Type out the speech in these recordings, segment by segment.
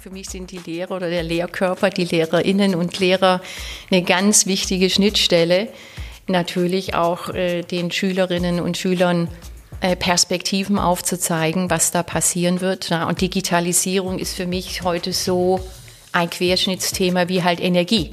Für mich sind die Lehrer oder der Lehrkörper, die Lehrerinnen und Lehrer eine ganz wichtige Schnittstelle. Natürlich auch äh, den Schülerinnen und Schülern äh, Perspektiven aufzuzeigen, was da passieren wird. Und Digitalisierung ist für mich heute so ein Querschnittsthema wie halt Energie.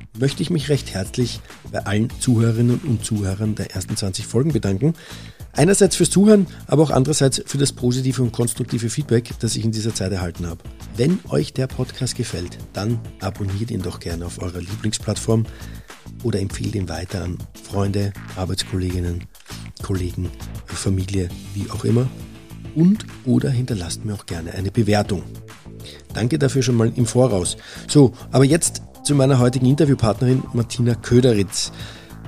möchte ich mich recht herzlich bei allen Zuhörerinnen und Zuhörern der ersten 20 Folgen bedanken. Einerseits fürs Zuhören, aber auch andererseits für das positive und konstruktive Feedback, das ich in dieser Zeit erhalten habe. Wenn euch der Podcast gefällt, dann abonniert ihn doch gerne auf eurer Lieblingsplattform oder empfehlt ihn weiter an Freunde, Arbeitskolleginnen, Kollegen, Familie, wie auch immer. Und oder hinterlasst mir auch gerne eine Bewertung. Danke dafür schon mal im Voraus. So, aber jetzt zu meiner heutigen Interviewpartnerin Martina Köderitz.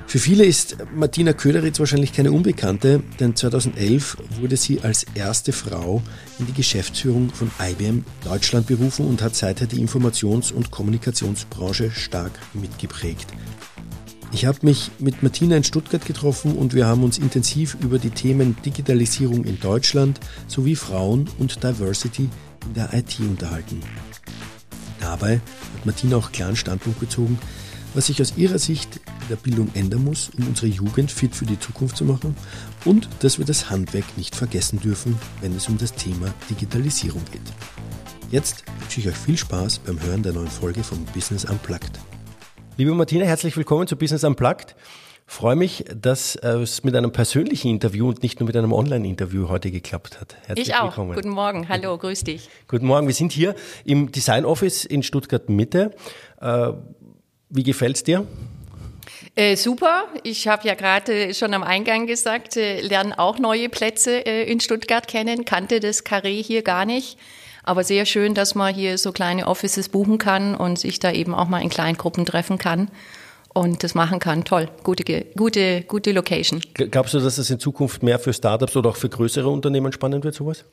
Für viele ist Martina Köderitz wahrscheinlich keine Unbekannte, denn 2011 wurde sie als erste Frau in die Geschäftsführung von IBM Deutschland berufen und hat seither die Informations- und Kommunikationsbranche stark mitgeprägt. Ich habe mich mit Martina in Stuttgart getroffen und wir haben uns intensiv über die Themen Digitalisierung in Deutschland sowie Frauen und Diversity in der IT unterhalten. Dabei hat Martina auch klaren Standpunkt bezogen, was sich aus ihrer Sicht in der Bildung ändern muss, um unsere Jugend fit für die Zukunft zu machen und dass wir das Handwerk nicht vergessen dürfen, wenn es um das Thema Digitalisierung geht. Jetzt wünsche ich euch viel Spaß beim Hören der neuen Folge von Business Unplugged. Liebe Martina, herzlich willkommen zu Business Unplugged freue mich, dass äh, es mit einem persönlichen Interview und nicht nur mit einem Online-Interview heute geklappt hat. Herzlich ich auch. Willkommen. Guten Morgen. Hallo, grüß dich. Guten Morgen. Wir sind hier im Design Office in Stuttgart Mitte. Äh, wie gefällt's dir? Äh, super. Ich habe ja gerade schon am Eingang gesagt, äh, lernen auch neue Plätze äh, in Stuttgart kennen, kannte das Carré hier gar nicht. Aber sehr schön, dass man hier so kleine Offices buchen kann und sich da eben auch mal in kleinen Gruppen treffen kann und das machen kann. Toll, gute, gute, gute Location. Glaubst du, dass das in Zukunft mehr für Startups oder auch für größere Unternehmen spannend wird, sowas?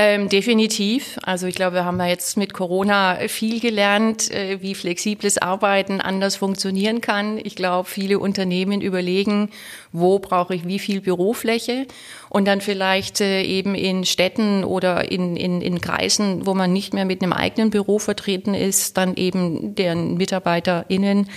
Ähm, definitiv. Also ich glaube, wir haben ja jetzt mit Corona viel gelernt, äh, wie flexibles Arbeiten anders funktionieren kann. Ich glaube, viele Unternehmen überlegen, wo brauche ich wie viel Bürofläche und dann vielleicht äh, eben in Städten oder in, in, in Kreisen, wo man nicht mehr mit einem eigenen Büro vertreten ist, dann eben deren MitarbeiterInnen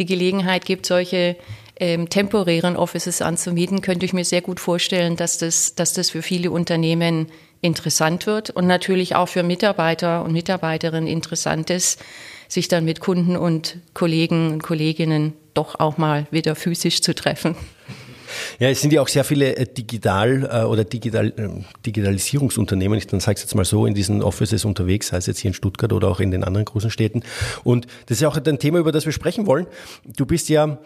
die Gelegenheit gibt, solche ähm, temporären Offices anzumieten, könnte ich mir sehr gut vorstellen, dass das, dass das für viele Unternehmen interessant wird und natürlich auch für Mitarbeiter und Mitarbeiterinnen interessant ist, sich dann mit Kunden und Kollegen und Kolleginnen doch auch mal wieder physisch zu treffen. Ja, es sind ja auch sehr viele äh, Digital- äh, oder Digital, äh, Digitalisierungsunternehmen, ich dann sage es jetzt mal so, in diesen Offices unterwegs, sei es jetzt hier in Stuttgart oder auch in den anderen großen Städten. Und das ist ja auch ein Thema, über das wir sprechen wollen. Du bist ja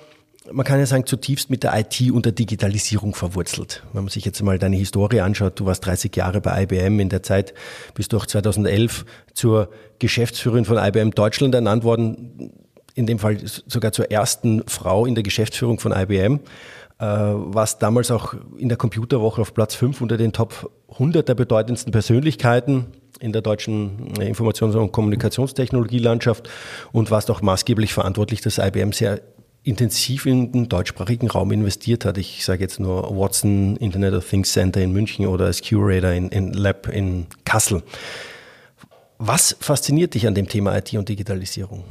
man kann ja sagen, zutiefst mit der IT und der Digitalisierung verwurzelt. Wenn man sich jetzt mal deine Historie anschaut, du warst 30 Jahre bei IBM, in der Zeit bist du auch 2011 zur Geschäftsführerin von IBM Deutschland ernannt worden, in dem Fall sogar zur ersten Frau in der Geschäftsführung von IBM, äh, warst damals auch in der Computerwoche auf Platz 5 unter den Top 100 der bedeutendsten Persönlichkeiten in der deutschen äh, Informations- und Kommunikationstechnologielandschaft und warst auch maßgeblich verantwortlich, dass IBM sehr intensiv in den deutschsprachigen Raum investiert hat. Ich sage jetzt nur Watson Internet of Things Center in München oder das Curator in, in Lab in Kassel. Was fasziniert dich an dem Thema IT und Digitalisierung?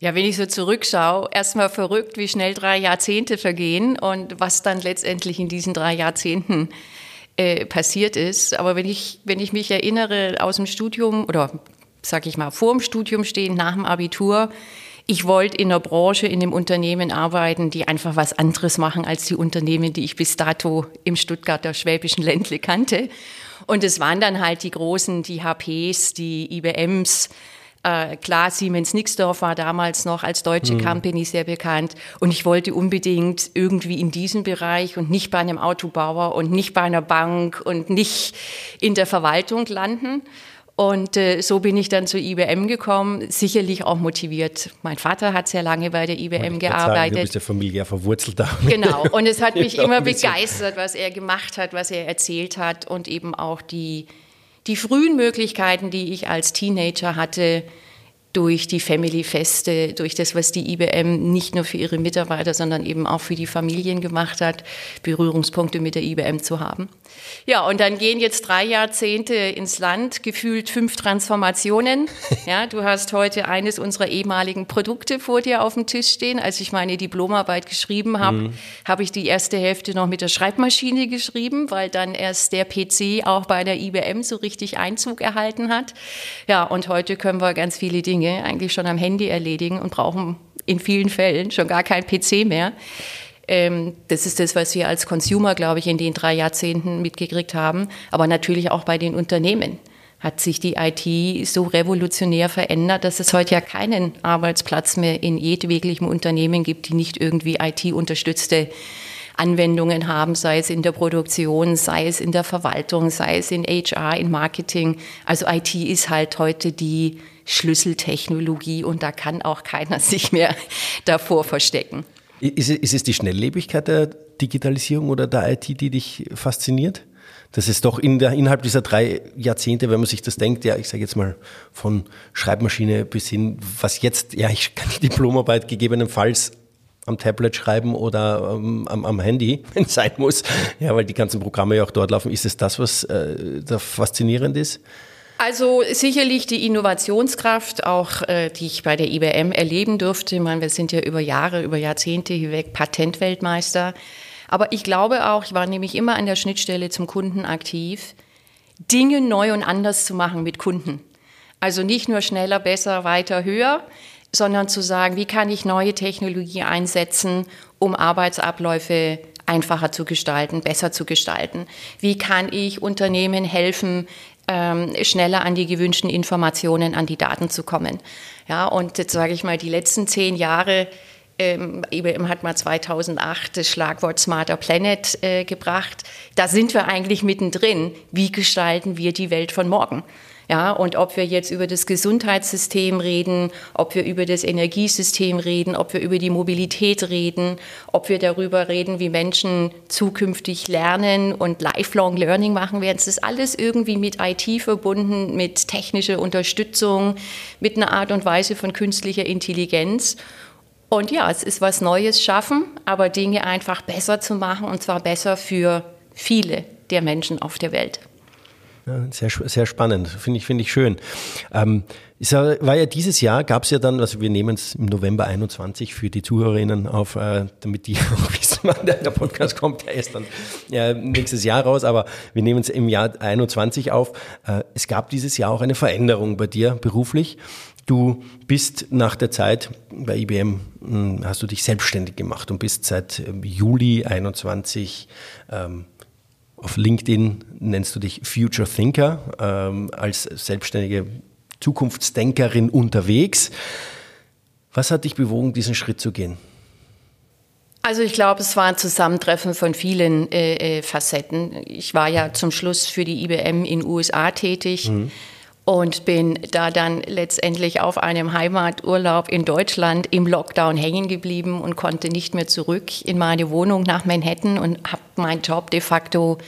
Ja, wenn ich so zurückschaue, erstmal verrückt, wie schnell drei Jahrzehnte vergehen und was dann letztendlich in diesen drei Jahrzehnten äh, passiert ist. Aber wenn ich, wenn ich mich erinnere aus dem Studium oder sag ich mal vor dem Studium stehen, nach dem Abitur, ich wollte in einer Branche, in einem Unternehmen arbeiten, die einfach was anderes machen als die Unternehmen, die ich bis dato im Stuttgarter schwäbischen Ländle kannte. Und es waren dann halt die großen, die HPs, die IBMs, Äh, klar, Siemens Nixdorf war damals noch als deutsche mhm. Company sehr bekannt und ich wollte unbedingt irgendwie in diesem Bereich und nicht bei einem Autobauer und nicht bei einer Bank und nicht in der Verwaltung landen. Und äh, so bin ich dann zur IBM gekommen, sicherlich auch motiviert. Mein Vater hat sehr lange bei der IBM gearbeitet. Sagen, du bist ja familiär verwurzelt da. Genau, und es hat mich immer begeistert, was er gemacht hat, was er erzählt hat und eben auch die, die frühen Möglichkeiten, die ich als Teenager hatte, durch die Family-Feste, durch das, was die IBM nicht nur für ihre Mitarbeiter, sondern eben auch für die Familien gemacht hat, Berührungspunkte mit der IBM zu haben. Ja, und dann gehen jetzt drei Jahrzehnte ins Land, gefühlt fünf Transformationen. Ja, du hast heute eines unserer ehemaligen Produkte vor dir auf dem Tisch stehen. Als ich meine Diplomarbeit geschrieben habe, mhm. habe ich die erste Hälfte noch mit der Schreibmaschine geschrieben, weil dann erst der PC auch bei der IBM so richtig Einzug erhalten hat. Ja, und heute können wir ganz viele Dinge eigentlich schon am Handy erledigen und brauchen in vielen Fällen schon gar kein PC mehr. Ähm, das ist das, was wir als Consumer, glaube ich, in den drei Jahrzehnten mitgekriegt haben. Aber natürlich auch bei den Unternehmen hat sich die IT so revolutionär verändert, dass es heute ja keinen Arbeitsplatz mehr in jedweglichem Unternehmen gibt, die nicht irgendwie IT-unterstützte Anwendungen haben, sei es in der Produktion, sei es in der Verwaltung, sei es in HR, in Marketing. Also IT ist halt heute die Schlüsseltechnologie und da kann auch keiner sich mehr davor verstecken. Ist, ist es die Schnelllebigkeit der Digitalisierung oder der IT, die dich fasziniert? dass es doch in der, innerhalb dieser drei Jahrzehnte, wenn man sich das denkt, ja, ich sage jetzt mal von Schreibmaschine bis hin, was jetzt, ja, ich kann die Diplomarbeit gegebenenfalls am Tablet schreiben oder ähm, am, am, Handy, wenn es sein muss, ja, weil die ganzen Programme ja auch dort laufen. Ist es das, was äh, da faszinierend ist? Also sicherlich die Innovationskraft, auch äh, die ich bei der IBM erleben durfte. Ich meine, wir sind ja über Jahre, über Jahrzehnte hinweg Patentweltmeister. Aber ich glaube auch, ich war nämlich immer an der Schnittstelle zum Kunden aktiv, Dinge neu und anders zu machen mit Kunden. Also nicht nur schneller, besser, weiter, höher, sondern zu sagen, wie kann ich neue Technologie einsetzen, um Arbeitsabläufe einfacher zu gestalten, besser zu gestalten? Wie kann ich Unternehmen helfen, ähm, schneller an die gewünschten Informationen, an die Daten zu kommen. Ja, und jetzt sage ich mal, die letzten zehn Jahre, ähm, IBM hat mal 2008 das Schlagwort Smarter Planet äh, gebracht. Da sind wir eigentlich mittendrin. Wie gestalten wir die Welt von morgen? Ja, und ob wir jetzt über das Gesundheitssystem reden, ob wir über das Energiesystem reden, ob wir über die Mobilität reden, ob wir darüber reden, wie Menschen zukünftig lernen und Lifelong Learning machen werden, es ist alles irgendwie mit IT verbunden, mit technischer Unterstützung, mit einer Art und Weise von künstlicher Intelligenz. Und ja, es ist was Neues schaffen, aber Dinge einfach besser zu machen und zwar besser für viele der Menschen auf der Welt. Ja, sehr, sehr spannend, finde ich, finde ich schön. Ähm, es war ja dieses Jahr, gab es ja dann, also wir nehmen es im November 21 für die Zuhörerinnen auf, äh, damit die auch wissen, wann der, Podcast kommt, der ist dann ja, nächstes Jahr raus, aber wir nehmen es im Jahr 21 auf. Äh, es gab dieses Jahr auch eine Veränderung bei dir beruflich. Du bist nach der Zeit bei IBM, hm, hast du dich selbstständig gemacht und bist seit ähm, Juli 21 ähm, auf LinkedIn nennst du dich Future Thinker, ähm, als selbstständige Zukunftsdenkerin unterwegs. Was hat dich bewogen, diesen Schritt zu gehen? Also ich glaube, es war ein Zusammentreffen von vielen äh, äh Facetten. Ich war ja zum Schluss für die IBM in USA tätig. Mhm und bin da dann letztendlich auf einem Heimaturlaub in Deutschland im Lockdown hängen geblieben und konnte nicht mehr zurück in meine Wohnung nach Manhattan und habe meinen Job de facto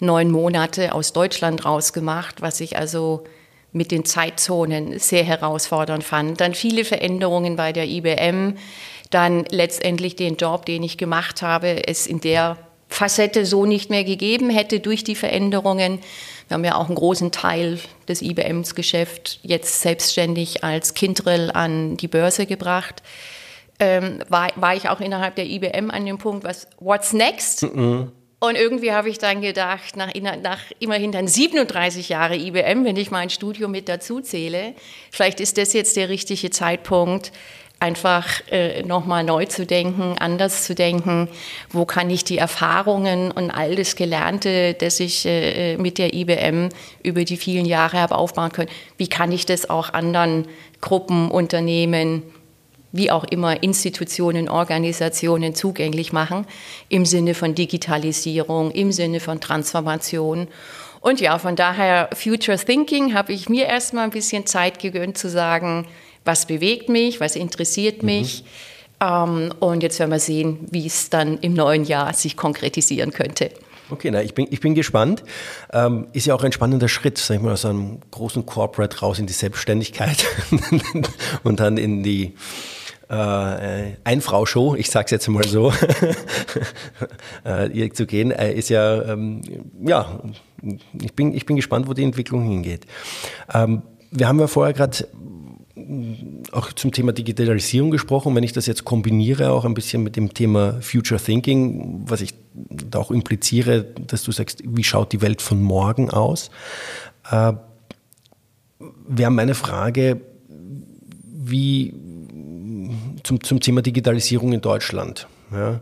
neun Monate aus Deutschland rausgemacht, was ich also mit den Zeitzonen sehr herausfordernd fand. Dann viele Veränderungen bei der IBM, dann letztendlich den Job, den ich gemacht habe, es in der Facette so nicht mehr gegeben hätte durch die Veränderungen. Wir haben ja auch einen großen Teil des IBMs Geschäft jetzt selbstständig als Kindrill an die Börse gebracht. Ähm, war, war ich auch innerhalb der IBM an dem Punkt, was what's next? Mhm. Und irgendwie habe ich dann gedacht, nach, nach, immerhin dann 37 Jahre IBM, wenn ich mein Studium mit dazu zähle, vielleicht ist das jetzt der richtige Zeitpunkt, einfach äh, nochmal neu zu denken, anders zu denken. Wo kann ich die Erfahrungen und all das Gelernte, das ich äh, mit der IBM über die vielen Jahre habe aufbauen können, wie kann ich das auch anderen Gruppen, Unternehmen, wie auch immer Institutionen, Organisationen zugänglich machen im Sinne von Digitalisierung, im Sinne von Transformation. Und ja, von daher Future Thinking habe ich mir erstmal ein bisschen Zeit gegönnt zu sagen, was bewegt mich, was interessiert mhm. mich. Mhm. und jetzt werden wir sehen, wie es dann im neuen Jahr sich konkretisieren könnte. Okay, na, ich bin, ich bin gespannt. Ähm, ist ja auch ein spannender Schritt, sag ich mal, aus einem großen Corporate raus in die Selbstständigkeit und dann in die äh, Ein-Frau-Show, ich sage es jetzt mal so, äh, zu gehen, äh, ist ja, ähm, ja, ich bin, ich bin gespannt, wo die Entwicklung hingeht. Ähm, wir haben ja vorher gerade auch zum Thema Digitalisierung gesprochen. Wenn ich das jetzt kombiniere, auch ein bisschen mit dem Thema Future Thinking, was ich da auch impliziere, dass du sagst, wie schaut die Welt von morgen aus, äh, wäre meine Frage, wie zum, zum Thema Digitalisierung in Deutschland. Ja,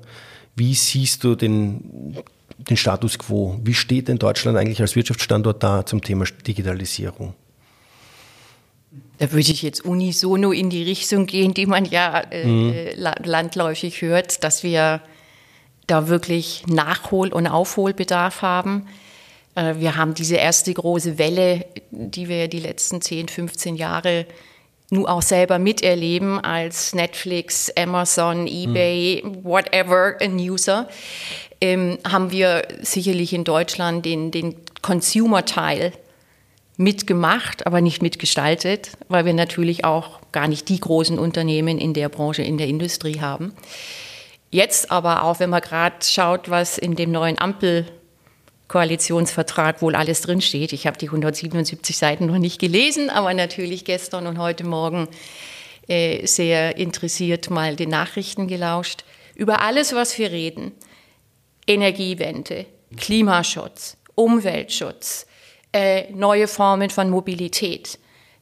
wie siehst du den, den Status quo? Wie steht denn Deutschland eigentlich als Wirtschaftsstandort da zum Thema Digitalisierung? Da würde ich jetzt unisono in die Richtung gehen, die man ja äh, mhm. landläufig hört, dass wir da wirklich Nachhol- und Aufholbedarf haben. Äh, wir haben diese erste große Welle, die wir die letzten 10, 15 Jahre nur auch selber miterleben als Netflix, Amazon, eBay, mhm. whatever, ein User, ähm, haben wir sicherlich in Deutschland den, den Consumer-Teil mitgemacht, aber nicht mitgestaltet, weil wir natürlich auch gar nicht die großen Unternehmen in der Branche, in der Industrie haben. Jetzt aber auch, wenn man gerade schaut, was in dem neuen Ampelkoalitionsvertrag wohl alles drinsteht. Ich habe die 177 Seiten noch nicht gelesen, aber natürlich gestern und heute Morgen äh, sehr interessiert mal den Nachrichten gelauscht. Über alles, was wir reden. Energiewende, Klimaschutz, Umweltschutz, äh, neue Formen von Mobilität,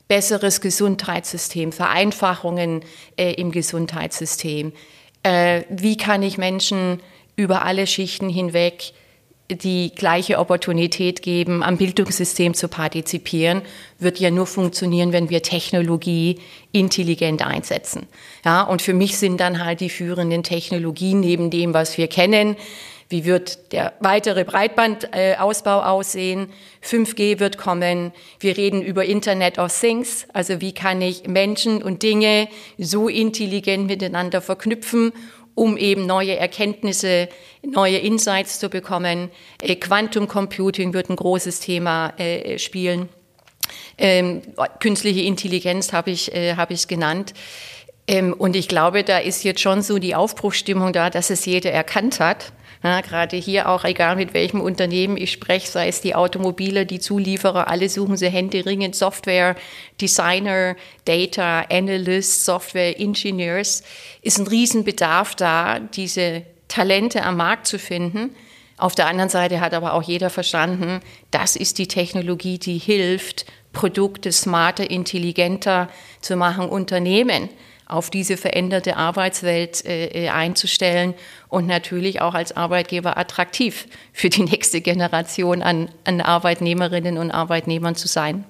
besseres Gesundheitssystem, Vereinfachungen äh, im Gesundheitssystem. Äh, wie kann ich Menschen über alle Schichten hinweg die gleiche Opportunität geben, am Bildungssystem zu partizipieren, wird ja nur funktionieren, wenn wir Technologie intelligent einsetzen. Ja, und für mich sind dann halt die führenden Technologien neben dem, was wir kennen, wie wird der weitere Breitbandausbau aussehen? 5G wird kommen. Wir reden über Internet of Things. Also wie kann ich Menschen und Dinge so intelligent miteinander verknüpfen, um eben neue Erkenntnisse, neue Insights zu bekommen. Äh, Quantum Computing wird ein großes Thema äh, spielen. Ähm, künstliche Intelligenz habe ich, äh, habe ich genannt. Ähm, und ich glaube, da ist jetzt schon so die Aufbruchstimmung da, dass es jeder erkannt hat ja, gerade hier auch, egal mit welchem Unternehmen ich spreche, sei es die Automobile, die Zulieferer, alle suchen sie händeringend Software, Designer, Data, Analysts, Software, Engineers. Ist ein Riesenbedarf da, diese Talente am Markt zu finden. Auf der anderen Seite hat aber auch jeder verstanden, das ist die Technologie, die hilft, Produkte smarter, intelligenter zu machen, Unternehmen auf diese veränderte Arbeitswelt äh, äh, einzustellen und natürlich auch als Arbeitgeber attraktiv für die nächste Generation an, an Arbeitnehmerinnen und Arbeitnehmern zu sein.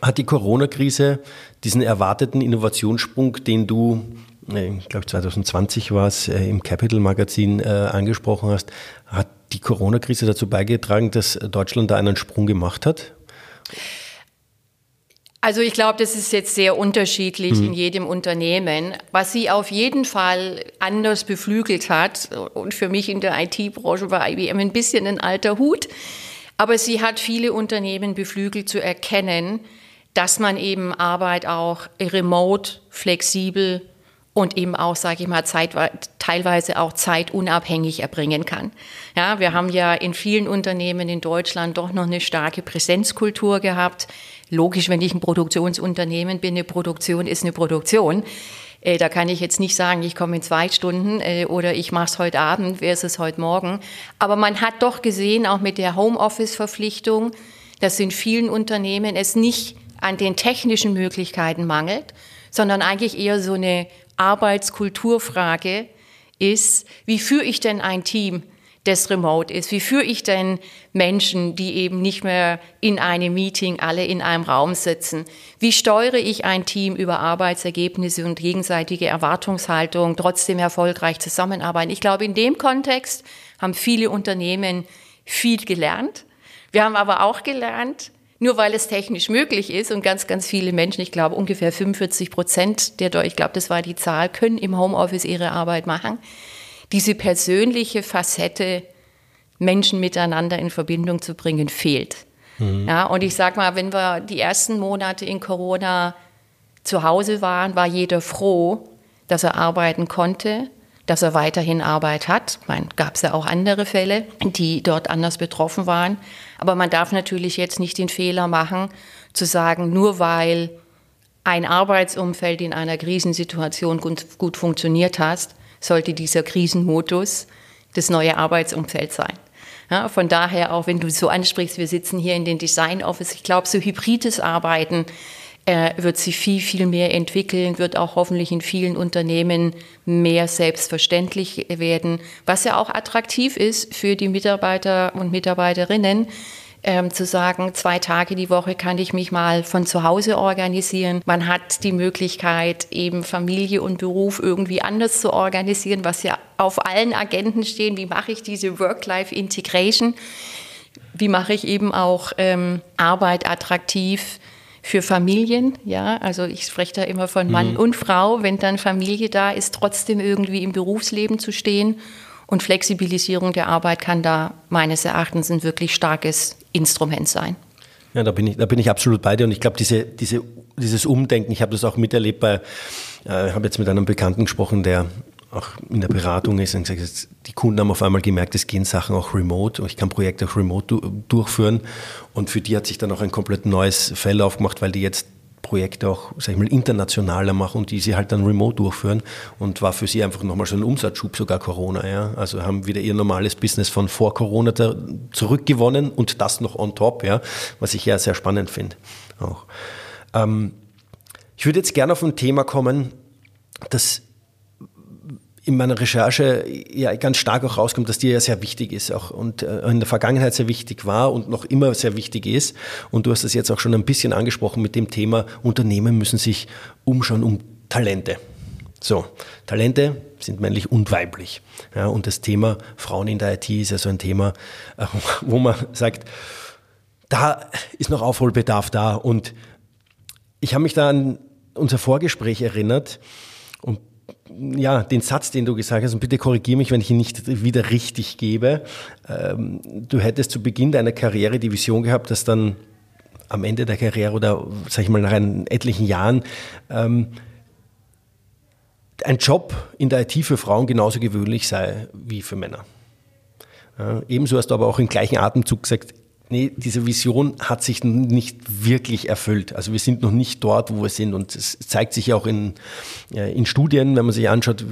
Hat die Corona-Krise diesen erwarteten Innovationssprung, den du, äh, ich glaube 2020 war es, im Capital-Magazin äh, angesprochen hast, hat die Corona-Krise dazu beigetragen, dass Deutschland da einen Sprung gemacht hat? Also ich glaube, das ist jetzt sehr unterschiedlich mhm. in jedem Unternehmen. Was sie auf jeden Fall anders beflügelt hat, und für mich in der IT-Branche war IBM ein bisschen ein alter Hut, aber sie hat viele Unternehmen beflügelt zu erkennen, dass man eben Arbeit auch remote, flexibel und eben auch, sage ich mal, Zeit, teilweise auch zeitunabhängig erbringen kann. Ja, wir haben ja in vielen Unternehmen in Deutschland doch noch eine starke Präsenzkultur gehabt. Logisch, wenn ich ein Produktionsunternehmen bin, eine Produktion ist eine Produktion. Äh, da kann ich jetzt nicht sagen, ich komme in zwei Stunden äh, oder ich mache es heute Abend versus heute Morgen. Aber man hat doch gesehen, auch mit der Homeoffice-Verpflichtung, dass in vielen Unternehmen es nicht an den technischen Möglichkeiten mangelt, sondern eigentlich eher so eine Arbeitskulturfrage ist, wie führe ich denn ein Team, das remote ist? Wie führe ich denn Menschen, die eben nicht mehr in einem Meeting alle in einem Raum sitzen? Wie steuere ich ein Team über Arbeitsergebnisse und gegenseitige Erwartungshaltung, trotzdem erfolgreich zusammenarbeiten? Ich glaube, in dem Kontext haben viele Unternehmen viel gelernt. Wir haben aber auch gelernt, nur weil es technisch möglich ist und ganz, ganz viele Menschen, ich glaube ungefähr 45 Prozent der, ich glaube, das war die Zahl, können im Homeoffice ihre Arbeit machen. Diese persönliche Facette, Menschen miteinander in Verbindung zu bringen, fehlt. Mhm. Ja, und ich sag mal, wenn wir die ersten Monate in Corona zu Hause waren, war jeder froh, dass er arbeiten konnte, dass er weiterhin Arbeit hat. Meine, gab es ja auch andere Fälle, die dort anders betroffen waren. Aber man darf natürlich jetzt nicht den Fehler machen, zu sagen, nur weil ein Arbeitsumfeld in einer Krisensituation gut, gut funktioniert hat, sollte dieser Krisenmodus das neue Arbeitsumfeld sein. Ja, von daher auch, wenn du so ansprichst, wir sitzen hier in den Design Office, ich glaube, so hybrides Arbeiten er wird sich viel, viel mehr entwickeln, wird auch hoffentlich in vielen Unternehmen mehr selbstverständlich werden, was ja auch attraktiv ist für die Mitarbeiter und Mitarbeiterinnen. Ähm, zu sagen, zwei Tage die Woche kann ich mich mal von zu Hause organisieren. Man hat die Möglichkeit, eben Familie und Beruf irgendwie anders zu organisieren, was ja auf allen Agenten stehen. Wie mache ich diese Work-Life-Integration? Wie mache ich eben auch ähm, Arbeit attraktiv? für Familien, ja, also ich spreche da immer von Mann mhm. und Frau, wenn dann Familie da ist, trotzdem irgendwie im Berufsleben zu stehen. Und Flexibilisierung der Arbeit kann da meines Erachtens ein wirklich starkes Instrument sein. Ja, da bin ich, da bin ich absolut bei dir. Und ich glaube, diese, diese, dieses Umdenken, ich habe das auch miterlebt bei, äh, habe jetzt mit einem Bekannten gesprochen, der auch in der Beratung ist und gesagt, die Kunden haben auf einmal gemerkt, es gehen Sachen auch remote. Ich kann Projekte auch remote durchführen. Und für die hat sich dann auch ein komplett neues Feld aufgemacht, weil die jetzt Projekte auch, sag ich mal, internationaler machen und die sie halt dann remote durchführen und war für sie einfach nochmal so ein Umsatzschub, sogar Corona, ja. Also haben wieder ihr normales Business von vor Corona zurückgewonnen und das noch on top, ja, was ich ja sehr spannend finde auch. Ähm, ich würde jetzt gerne auf ein Thema kommen, das in meiner Recherche ja ganz stark auch rauskommt, dass dir ja sehr wichtig ist auch und äh, in der Vergangenheit sehr wichtig war und noch immer sehr wichtig ist. Und du hast das jetzt auch schon ein bisschen angesprochen mit dem Thema, Unternehmen müssen sich umschauen um Talente. So, Talente sind männlich und weiblich. Ja, und das Thema Frauen in der IT ist ja so ein Thema, äh, wo man sagt, da ist noch Aufholbedarf da. Und ich habe mich da an unser Vorgespräch erinnert und ja, den Satz, den du gesagt hast, und bitte korrigiere mich, wenn ich ihn nicht wieder richtig gebe. Ähm, du hättest zu Beginn deiner Karriere die Vision gehabt, dass dann am Ende der Karriere oder, sag ich mal, nach etlichen Jahren ähm, ein Job in der IT für Frauen genauso gewöhnlich sei wie für Männer. Ja, ebenso hast du aber auch im gleichen Atemzug gesagt, nee, diese Vision hat sich nicht wirklich erfüllt. Also wir sind noch nicht dort, wo wir sind. Und es zeigt sich auch in, äh, in Studien, wenn man sich anschaut,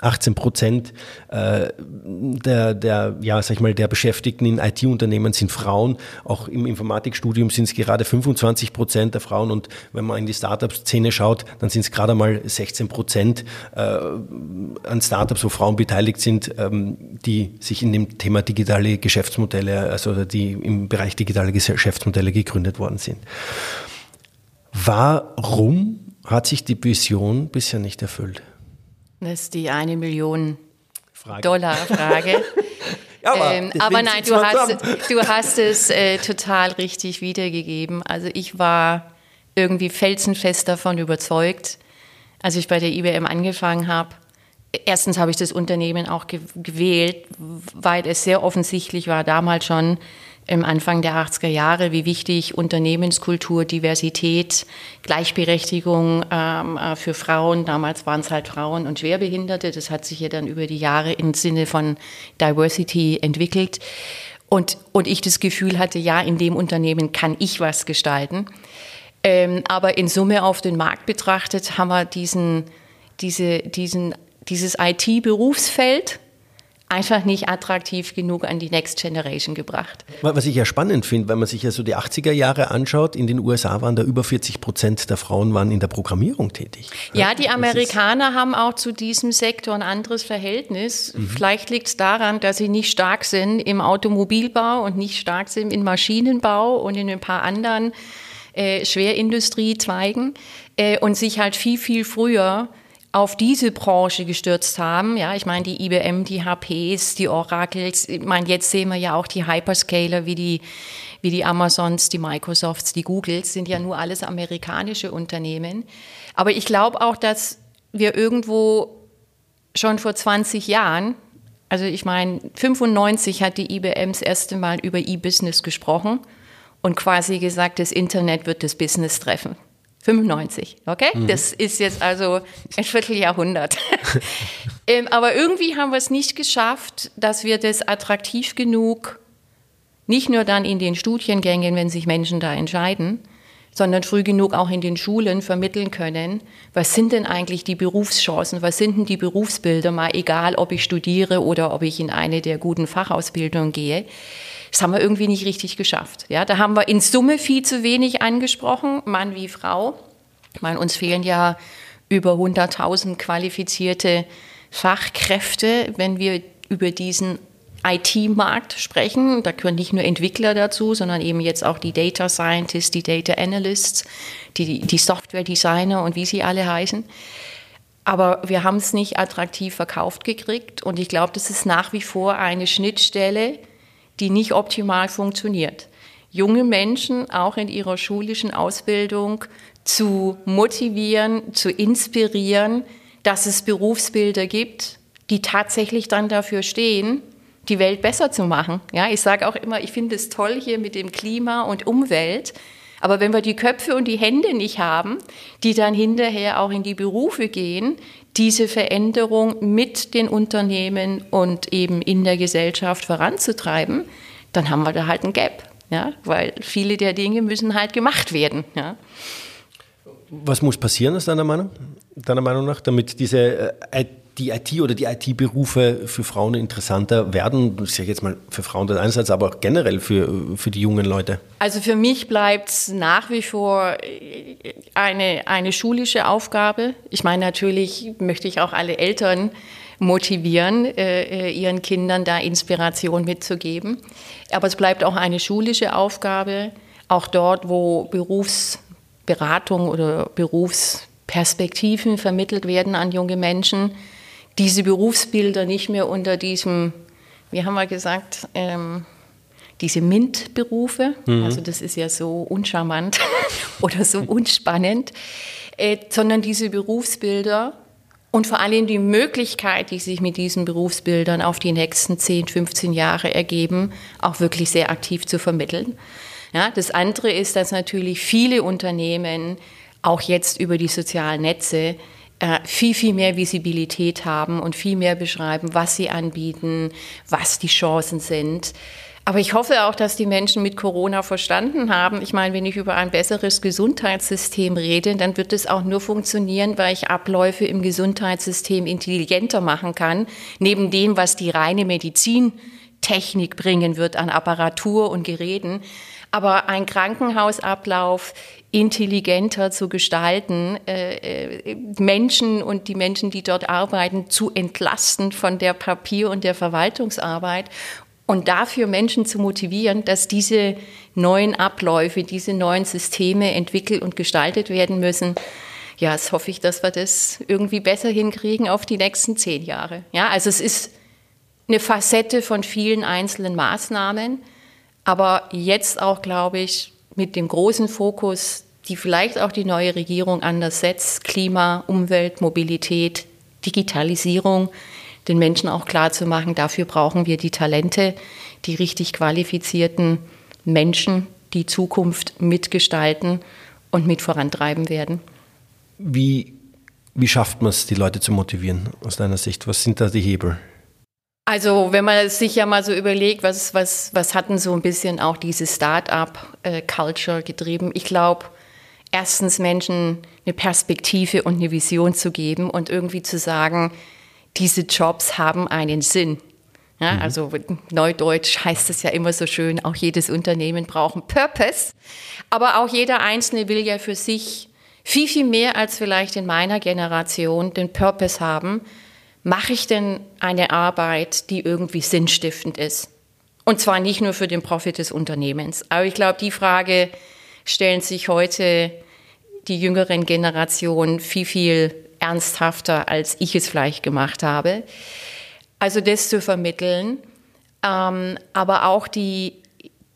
18 Prozent äh, der, der, ja, sag ich mal, der Beschäftigten in IT-Unternehmen sind Frauen. Auch im Informatikstudium sind es gerade 25 Prozent der Frauen. Und wenn man in die Startup-Szene schaut, dann sind es gerade mal 16 Prozent äh, an Startups, wo Frauen beteiligt sind, ähm, die sich in dem Thema digitale Geschäftsmodelle, also die im Bereich digitale Geschäftsmodelle gegründet worden sind. Warum hat sich die Vision bisher nicht erfüllt? Das ist die eine Million Frage. Dollar Frage. aber, ähm, aber nein, du hast, du hast es äh, total richtig wiedergegeben. Also ich war irgendwie felsenfest davon überzeugt, als ich bei der IBM angefangen habe. Erstens habe ich das Unternehmen auch gewählt, weil es sehr offensichtlich war damals schon, im Anfang der 80er Jahre, wie wichtig Unternehmenskultur, Diversität, Gleichberechtigung ähm, äh, für Frauen, damals waren es halt Frauen und Schwerbehinderte, das hat sich ja dann über die Jahre im Sinne von Diversity entwickelt. Und, und ich das Gefühl hatte, ja, in dem Unternehmen kann ich was gestalten. Ähm, aber in Summe auf den Markt betrachtet haben wir diesen, diese, diesen, dieses IT-Berufsfeld, einfach nicht attraktiv genug an die Next Generation gebracht. Was ich ja spannend finde, wenn man sich ja so die 80er Jahre anschaut, in den USA waren da über 40 Prozent der Frauen waren in der Programmierung tätig. Ja, die Amerikaner haben auch zu diesem Sektor ein anderes Verhältnis. Mhm. Vielleicht liegt es daran, dass sie nicht stark sind im Automobilbau und nicht stark sind im Maschinenbau und in ein paar anderen äh, Schwerindustriezweigen äh, und sich halt viel, viel früher auf diese Branche gestürzt haben. Ja, ich meine, die IBM, die HPs, die Oracles. Ich meine, jetzt sehen wir ja auch die Hyperscaler wie die, wie die Amazons, die Microsofts, die Googles, sind ja nur alles amerikanische Unternehmen. Aber ich glaube auch, dass wir irgendwo schon vor 20 Jahren, also ich meine, 95 hat die IBM das erste Mal über E-Business gesprochen und quasi gesagt, das Internet wird das Business treffen. 95, okay? Mhm. Das ist jetzt also ein Vierteljahrhundert. ähm, aber irgendwie haben wir es nicht geschafft, dass wir das attraktiv genug, nicht nur dann in den Studiengängen, wenn sich Menschen da entscheiden, sondern früh genug auch in den Schulen vermitteln können, was sind denn eigentlich die Berufschancen, was sind denn die Berufsbilder, mal egal, ob ich studiere oder ob ich in eine der guten Fachausbildungen gehe. Das haben wir irgendwie nicht richtig geschafft. Ja, da haben wir in Summe viel zu wenig angesprochen, Mann wie Frau. Ich meine, uns fehlen ja über 100.000 qualifizierte Fachkräfte, wenn wir über diesen IT-Markt sprechen. Da gehören nicht nur Entwickler dazu, sondern eben jetzt auch die Data Scientists, die Data Analysts, die, die Software-Designer und wie sie alle heißen. Aber wir haben es nicht attraktiv verkauft gekriegt und ich glaube, das ist nach wie vor eine Schnittstelle, die nicht optimal funktioniert. Junge Menschen auch in ihrer schulischen Ausbildung zu motivieren, zu inspirieren, dass es Berufsbilder gibt, die tatsächlich dann dafür stehen, die Welt besser zu machen. Ja, ich sage auch immer, ich finde es toll hier mit dem Klima und Umwelt, aber wenn wir die Köpfe und die Hände nicht haben, die dann hinterher auch in die Berufe gehen, diese Veränderung mit den Unternehmen und eben in der Gesellschaft voranzutreiben, dann haben wir da halt ein Gap. Ja? Weil viele der Dinge müssen halt gemacht werden. Ja? Was muss passieren aus deiner Meinung, deiner Meinung nach, damit diese äh, die IT oder die IT-Berufe für Frauen interessanter werden? Ich sage jetzt mal für Frauen einerseits, aber auch generell für, für die jungen Leute. Also für mich bleibt es nach wie vor eine, eine schulische Aufgabe. Ich meine, natürlich möchte ich auch alle Eltern motivieren, äh, ihren Kindern da Inspiration mitzugeben. Aber es bleibt auch eine schulische Aufgabe, auch dort, wo Berufsberatung oder Berufsperspektiven vermittelt werden an junge Menschen diese Berufsbilder nicht mehr unter diesem, wie haben wir gesagt, ähm, diese MINT-Berufe, mhm. also das ist ja so uncharmant oder so unspannend, äh, sondern diese Berufsbilder und vor allem die Möglichkeit, die sich mit diesen Berufsbildern auf die nächsten 10, 15 Jahre ergeben, auch wirklich sehr aktiv zu vermitteln. Ja, das andere ist, dass natürlich viele Unternehmen auch jetzt über die sozialen Netze viel, viel mehr Visibilität haben und viel mehr beschreiben, was sie anbieten, was die Chancen sind. Aber ich hoffe auch, dass die Menschen mit Corona verstanden haben. Ich meine, wenn ich über ein besseres Gesundheitssystem rede, dann wird es auch nur funktionieren, weil ich Abläufe im Gesundheitssystem intelligenter machen kann, neben dem, was die reine Medizintechnik bringen wird an Apparatur und Geräten. Aber ein Krankenhausablauf intelligenter zu gestalten, äh, äh, Menschen und die Menschen, die dort arbeiten, zu entlasten von der Papier- und der Verwaltungsarbeit und dafür Menschen zu motivieren, dass diese neuen Abläufe, diese neuen Systeme entwickelt und gestaltet werden müssen. Ja, das hoffe ich, dass wir das irgendwie besser hinkriegen auf die nächsten zehn Jahre. Ja, also es ist eine Facette von vielen einzelnen Maßnahmen, aber jetzt auch, glaube ich, mit dem großen Fokus, die vielleicht auch die neue Regierung anders setzt, Klima, Umwelt, Mobilität, Digitalisierung, den Menschen auch klar zu machen, dafür brauchen wir die Talente, die richtig qualifizierten Menschen, die Zukunft mitgestalten und mit vorantreiben werden. Wie, wie schafft man es, die Leute zu motivieren aus deiner Sicht? Was sind da die Hebel? Also wenn man sich ja mal so überlegt, was, was, was hat denn so ein bisschen auch diese Start-up-Culture getrieben? Ich glaube, erstens Menschen eine Perspektive und eine Vision zu geben und irgendwie zu sagen, diese Jobs haben einen Sinn. Ja, mhm. Also neudeutsch heißt es ja immer so schön, auch jedes Unternehmen braucht einen Purpose. Aber auch jeder Einzelne will ja für sich viel, viel mehr als vielleicht in meiner Generation den Purpose haben. Mache ich denn eine Arbeit, die irgendwie sinnstiftend ist? Und zwar nicht nur für den Profit des Unternehmens. Aber ich glaube, die Frage stellen sich heute die jüngeren Generationen viel, viel ernsthafter, als ich es vielleicht gemacht habe. Also das zu vermitteln, ähm, aber auch die,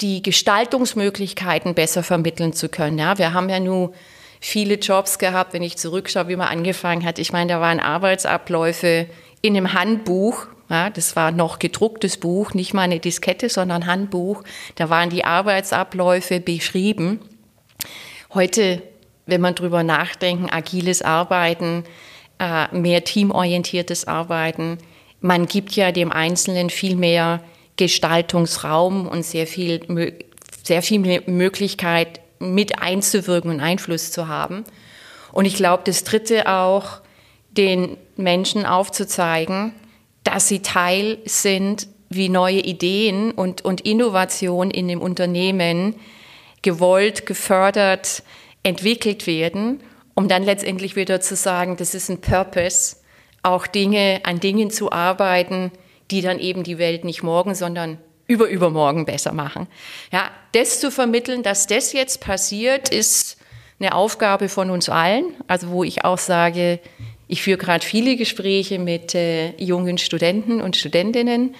die Gestaltungsmöglichkeiten besser vermitteln zu können. Ja, wir haben ja nur viele Jobs gehabt, wenn ich zurückschaue, wie man angefangen hat. Ich meine, da waren Arbeitsabläufe in einem Handbuch. Ja, das war noch gedrucktes Buch, nicht mal eine Diskette, sondern Handbuch. Da waren die Arbeitsabläufe beschrieben. Heute, wenn man drüber nachdenkt, agiles Arbeiten, äh, mehr teamorientiertes Arbeiten, man gibt ja dem Einzelnen viel mehr Gestaltungsraum und sehr viel, sehr viel Möglichkeit, mit einzuwirken und Einfluss zu haben. Und ich glaube, das Dritte auch, den Menschen aufzuzeigen, dass sie Teil sind, wie neue Ideen und, und Innovation in dem Unternehmen gewollt, gefördert, entwickelt werden, um dann letztendlich wieder zu sagen, das ist ein Purpose, auch Dinge, an Dingen zu arbeiten, die dann eben die Welt nicht morgen, sondern über übermorgen besser machen. Ja, das zu vermitteln, dass das jetzt passiert, ist eine Aufgabe von uns allen. Also wo ich auch sage, ich führe gerade viele Gespräche mit äh, jungen Studenten und Studentinnen.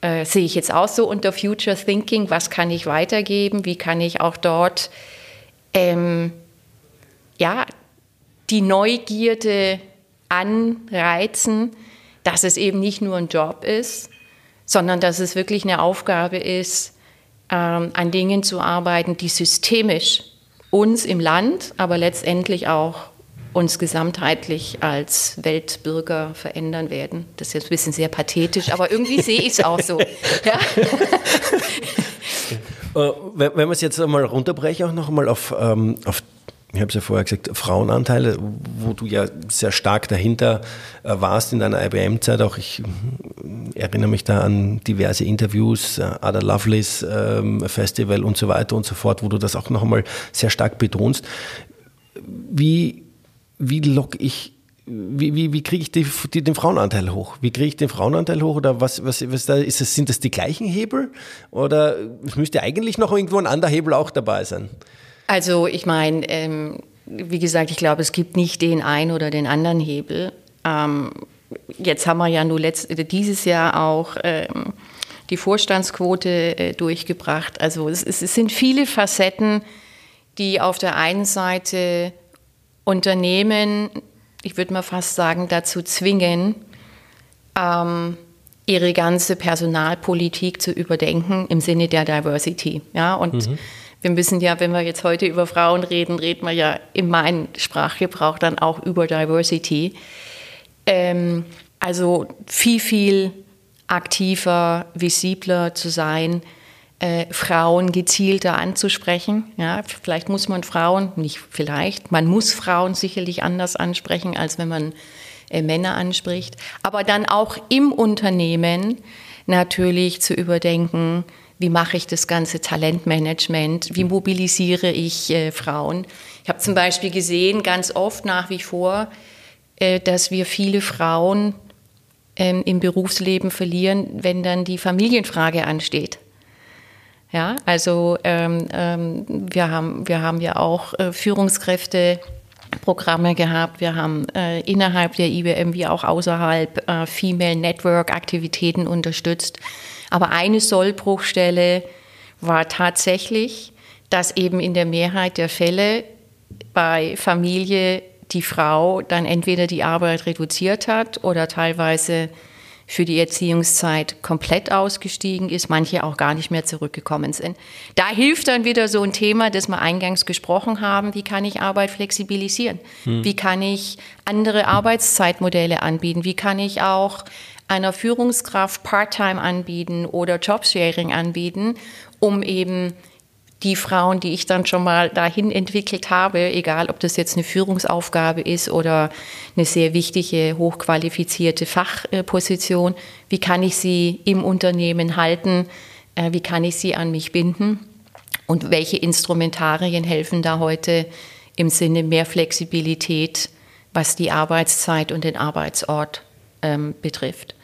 Äh, sehe ich jetzt auch so unter Future Thinking, was kann ich weitergeben, wie kann ich auch dort ähm, ja, die Neugierde anreizen, dass es eben nicht nur ein Job ist, sondern dass es wirklich eine Aufgabe ist, ähm, an Dingen zu arbeiten, die systemisch uns im Land, aber letztendlich auch uns gesamtheitlich als Weltbürger verändern werden. Das ist jetzt ein bisschen sehr pathetisch, aber irgendwie sehe ich es auch so. Ja? Äh, wenn wir es jetzt einmal runterbrechen, auch noch einmal auf, ähm, auf ich habe es ja vorher gesagt, Frauenanteile, wo du ja sehr stark dahinter äh, warst in deiner IBM-Zeit. Auch ich äh, erinnere mich da an diverse Interviews, Ada Lovelace ähm, Festival und so weiter und so fort, wo du das auch noch einmal sehr stark betonst. Wie, wie lock ich wie, wie, wie kriege ich die, die, den Frauenanteil hoch? Wie kriege ich den Frauenanteil hoch? Oder was, was, was da ist es, sind das die gleichen Hebel? Oder es müsste eigentlich noch irgendwo ein anderer Hebel auch dabei sein? Also ich meine, ähm, wie gesagt, ich glaube, es gibt nicht den einen oder den anderen Hebel. Ähm, jetzt haben wir ja nur letzt, dieses Jahr auch ähm, die Vorstandsquote äh, durchgebracht. Also es, es, sind viele Facetten, die auf der einen Seite Unternehmen, ich würde mal fast sagen, dazu zwingen, ähm, ihre ganze Personalpolitik zu überdenken im Sinne der Diversity. Ja, und mhm wir müssen ja, wenn wir jetzt heute über Frauen reden, reden wir ja in meinem Sprachgebrauch dann auch über Diversity. Ähm, also viel, viel aktiver, visibler zu sein, äh, Frauen gezielter anzusprechen. Ja, vielleicht muss man Frauen, nicht vielleicht, man muss Frauen sicherlich anders ansprechen, als wenn man äh, Männer anspricht. Aber dann auch im Unternehmen natürlich zu überdenken, wie mache ich das ganze Talentmanagement, wie mobilisiere ich äh, Frauen. Ich habe zum Beispiel gesehen, ganz oft nach wie vor, äh, dass wir viele Frauen ähm, im Berufsleben verlieren, wenn dann die Familienfrage ansteht. Ja, also ähm, ähm, wir, haben, wir haben ja auch äh, Führungskräfte. Programme gehabt. Wir haben äh, innerhalb der IBM wie auch außerhalb äh, Female Network Aktivitäten unterstützt. Aber eine Sollbruchstelle war tatsächlich, dass eben in der Mehrheit der Fälle bei Familie die Frau dann entweder die Arbeit reduziert hat oder teilweise für die Erziehungszeit komplett ausgestiegen ist, manche auch gar nicht mehr zurückgekommen sind. Da hilft dann wieder so ein Thema, das wir eingangs gesprochen haben, wie kann ich Arbeit flexibilisieren? Hm. Wie kann ich andere Arbeitszeitmodelle anbieten? Wie kann ich auch einer Führungskraft Part-Time anbieten oder Jobsharing anbieten, um eben die Frauen, die ich dann schon mal dahin entwickelt habe, egal ob das jetzt eine Führungsaufgabe ist oder eine sehr wichtige, hochqualifizierte Fachposition, wie kann ich sie im Unternehmen halten, äh, wie kann ich sie an mich binden und welche Instrumentarien helfen da heute im Sinne mehr Flexibilität, was die Arbeitszeit und den Arbeitsort ähm, betrifft.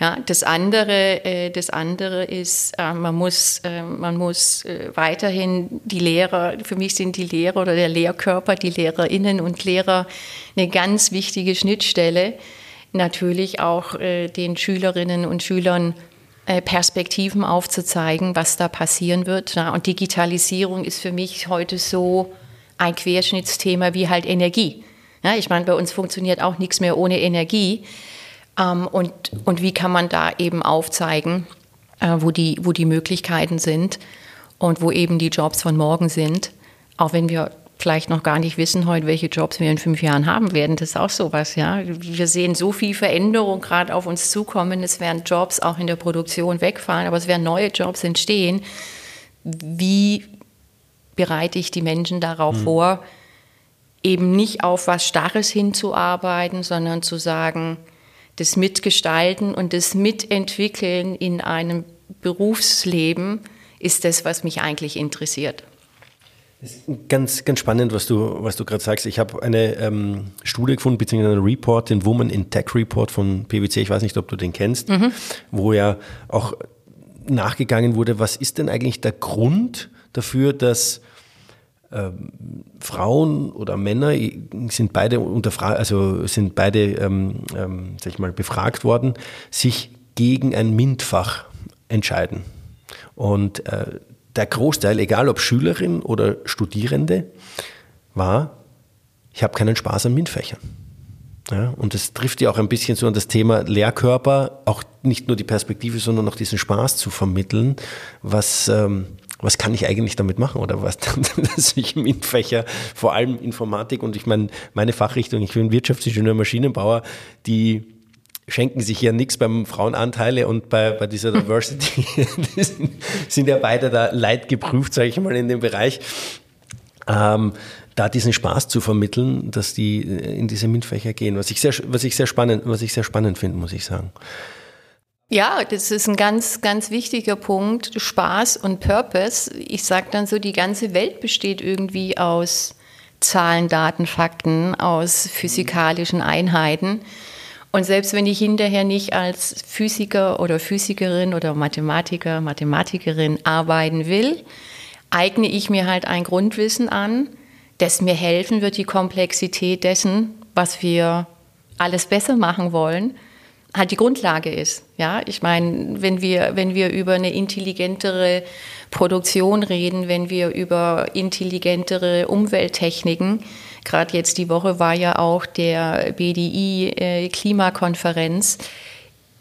Ja, das andere, äh, das andere ist, äh, man muss, äh, man muss äh, weiterhin die Lehrer, für mich sind die Lehrer oder der Lehrkörper, die Lehrerinnen und Lehrer eine ganz wichtige Schnittstelle. Natürlich auch äh, den Schülerinnen und Schülern äh, Perspektiven aufzuzeigen, was da passieren wird. Und Digitalisierung ist für mich heute so ein Querschnittsthema wie halt Energie. Ich meine, bei uns funktioniert auch nichts mehr ohne Energie. Ähm, und, und wie kann man da eben aufzeigen, äh, wo, die, wo die Möglichkeiten sind und wo eben die Jobs von morgen sind, auch wenn wir vielleicht noch gar nicht wissen heute, welche Jobs wir in fünf Jahren haben werden. Das ist auch sowas, ja. Wir sehen so viel Veränderung gerade auf uns zukommen. Es werden Jobs auch in der Produktion wegfallen, aber es werden neue Jobs entstehen. Wie bereite ich die Menschen darauf mhm. vor, eben nicht auf was Starres hinzuarbeiten, sondern zu sagen, das Mitgestalten und das Mitentwickeln in einem Berufsleben ist das, was mich eigentlich interessiert. Ganz, ganz spannend, was du, was du gerade sagst. Ich habe eine ähm, Studie gefunden, beziehungsweise einen Report, den Woman in Tech Report von PwC. Ich weiß nicht, ob du den kennst, mhm. wo ja auch nachgegangen wurde, was ist denn eigentlich der Grund dafür, dass ähm, Frauen oder Männer sind beide unter also sind beide, ähm, ähm, sag ich mal, befragt worden, sich gegen ein MINT-Fach entscheiden. Und äh, der Großteil, egal ob Schülerin oder Studierende, war, ich habe keinen Spaß an MINT-Fächern. Ja, und das trifft ja auch ein bisschen so an das Thema Lehrkörper, auch nicht nur die Perspektive, sondern auch diesen Spaß zu vermitteln, was ähm, was kann ich eigentlich damit machen oder was, dass ich im MINT-Fächer, vor allem Informatik und ich meine, meine Fachrichtung, ich bin Wirtschaftsingenieur, Maschinenbauer, die schenken sich ja nichts beim Frauenanteile und bei, bei dieser Diversity die sind, sind, ja beide da leidgeprüft, sage ich mal, in dem Bereich. Ähm, da diesen Spaß zu vermitteln, dass die in diese MINT-Fächer gehen, was ich sehr, was ich sehr spannend, was ich sehr spannend finde, muss ich sagen. Ja, das ist ein ganz, ganz wichtiger Punkt. Spaß und Purpose. Ich sage dann so, die ganze Welt besteht irgendwie aus Zahlen, Daten, Fakten, aus physikalischen Einheiten. Und selbst wenn ich hinterher nicht als Physiker oder Physikerin oder Mathematiker, Mathematikerin arbeiten will, eigne ich mir halt ein Grundwissen an, das mir helfen wird, die Komplexität dessen, was wir alles besser machen wollen, halt die Grundlage ist. Ja, ich meine, wenn wir, wenn wir über eine intelligentere Produktion reden, wenn wir über intelligentere Umwelttechniken, gerade jetzt die Woche war ja auch der BDI äh.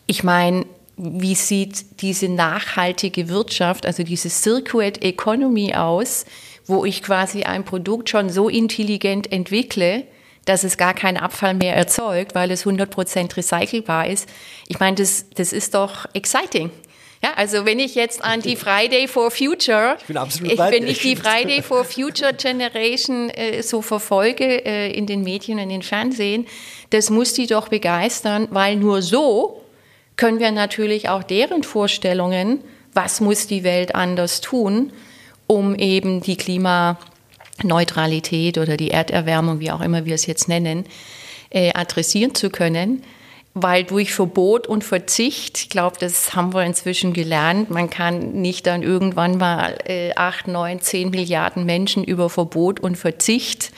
Ich meine, wie sieht diese nachhaltige Wirtschaft, also diese Circuit Economy aus, wo ich quasi ein Produkt schon so intelligent entwickle, dass es gar keinen Abfall mehr erzeugt, weil es 100% recycelbar ist. Ich meine, das, das ist doch exciting. Ja, also wenn ich jetzt an die Friday for Future, ich bin absolut ich, wenn ich die Friday for Future Generation äh, so verfolge äh, in den Medien und in den Fernsehen, das muss die doch begeistern, weil nur so können wir natürlich auch deren Vorstellungen, was muss die Welt anders tun, um eben die Klima Neutralität oder die Erderwärmung, wie auch immer wir es jetzt nennen, äh, adressieren zu können. Weil durch Verbot und Verzicht, ich glaube, das haben wir inzwischen gelernt, man kann nicht dann irgendwann mal äh, 8, 9, 10 Milliarden Menschen über Verbot und Verzicht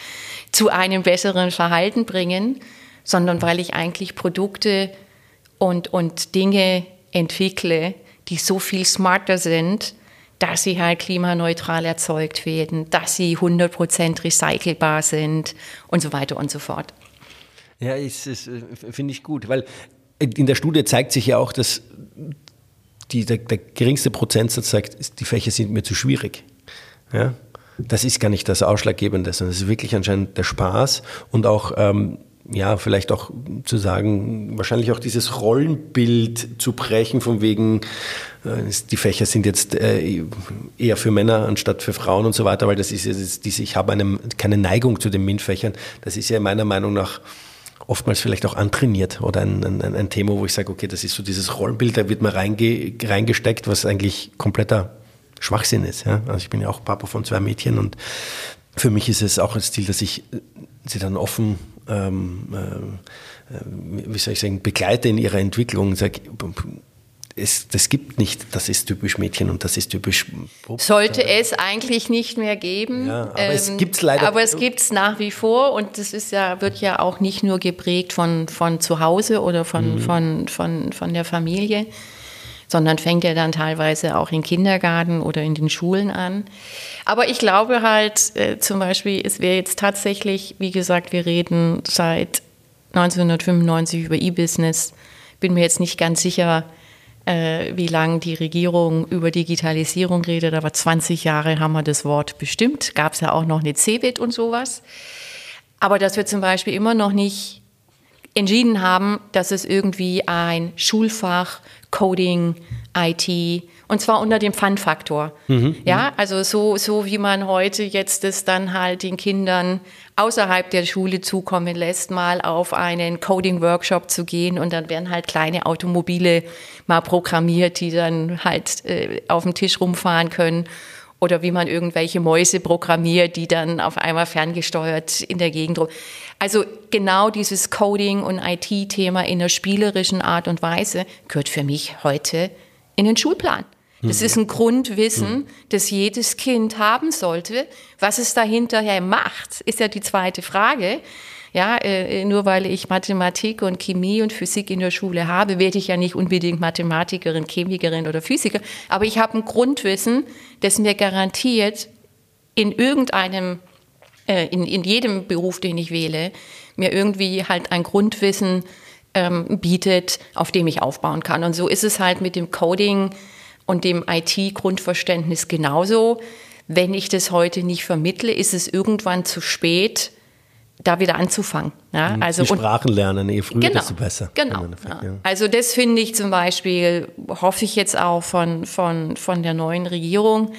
zu einem besseren Verhalten bringen, sondern weil ich eigentlich Produkte und, und Dinge entwickle, die so viel smarter sind, dass sie halt klimaneutral erzeugt werden, dass sie 100% recycelbar sind und so weiter und so fort. Ja, äh, finde ich gut, weil in der Studie zeigt sich ja auch, dass die, der, der, geringste Prozentsatz sagt, die Fächer sind mir zu schwierig. Ja? Das ist gar nicht das Ausschlaggebende, sondern es ist wirklich anscheinend der Spaß und auch ähm, ja, vielleicht auch zu sagen, wahrscheinlich auch dieses Rollenbild zu brechen, von wegen, äh, die Fächer sind jetzt äh, eher für Männer anstatt für Frauen und so weiter, weil das ist ja diese, ich habe eine, keine Neigung zu den MINT-Fächern. Das ist ja meiner Meinung nach oftmals vielleicht auch antrainiert oder ein, ein, ein Thema, wo ich sage, okay, das ist so dieses Rollenbild, da wird man reinge, reingesteckt, was eigentlich kompletter Schwachsinn ist. Ja? Also ich bin ja auch Papa von zwei Mädchen und für mich ist es auch das Ziel, dass ich sie dann offen, ähm, äh, wie soll ich sagen, begleite in ihrer Entwicklung sage, es, das gibt nicht, das ist typisch Mädchen und das ist typisch. Pup. Sollte es eigentlich nicht mehr geben. Ja, aber ähm, es gibt es leider. Aber es gibt es nach wie vor und das ist ja, wird ja auch nicht nur geprägt von, von zu Hause oder von, mhm. von, von, von der Familie, sondern fängt ja dann teilweise auch im Kindergarten oder in den Schulen an. Aber ich glaube halt äh, zum Beispiel, es wäre jetzt tatsächlich, wie gesagt, wir reden seit 1995 über E-Business. Bin mir jetzt nicht ganz sicher, äh, wie lange die Regierung über Digitalisierung redet, aber 20 Jahre haben wir das Wort bestimmt. Gab es ja auch noch eine CeBIT und sowas. Aber dass wir zum Beispiel immer noch nicht entschieden haben, dass es irgendwie ein Schulfach, Coding, IT und zwar unter dem Fun-Faktor. Mhm, ja, also so, so wie man heute jetzt es dann halt den Kindern außerhalb der Schule zukommen lässt, mal auf einen Coding-Workshop zu gehen und dann werden halt kleine Automobile mal programmiert, die dann halt äh, auf dem Tisch rumfahren können oder wie man irgendwelche Mäuse programmiert, die dann auf einmal ferngesteuert in der Gegend rum. Also genau dieses Coding und IT-Thema in einer spielerischen Art und Weise gehört für mich heute in den Schulplan. Das mhm. ist ein Grundwissen, mhm. das jedes Kind haben sollte. Was es da hinterher macht, ist ja die zweite Frage. Ja, äh, nur weil ich Mathematik und Chemie und Physik in der Schule habe, werde ich ja nicht unbedingt Mathematikerin, Chemikerin oder Physiker. Aber ich habe ein Grundwissen, das mir garantiert in irgendeinem, äh, in, in jedem Beruf, den ich wähle, mir irgendwie halt ein Grundwissen ähm, bietet, auf dem ich aufbauen kann. Und so ist es halt mit dem Coding und dem IT-Grundverständnis genauso. Wenn ich das heute nicht vermittle, ist es irgendwann zu spät, da wieder anzufangen. Ja, mhm. also Die Sprachen lernen, je früher, genau, desto besser. Genau. Ja. Also das finde ich zum Beispiel, hoffe ich jetzt auch von, von, von der neuen Regierung,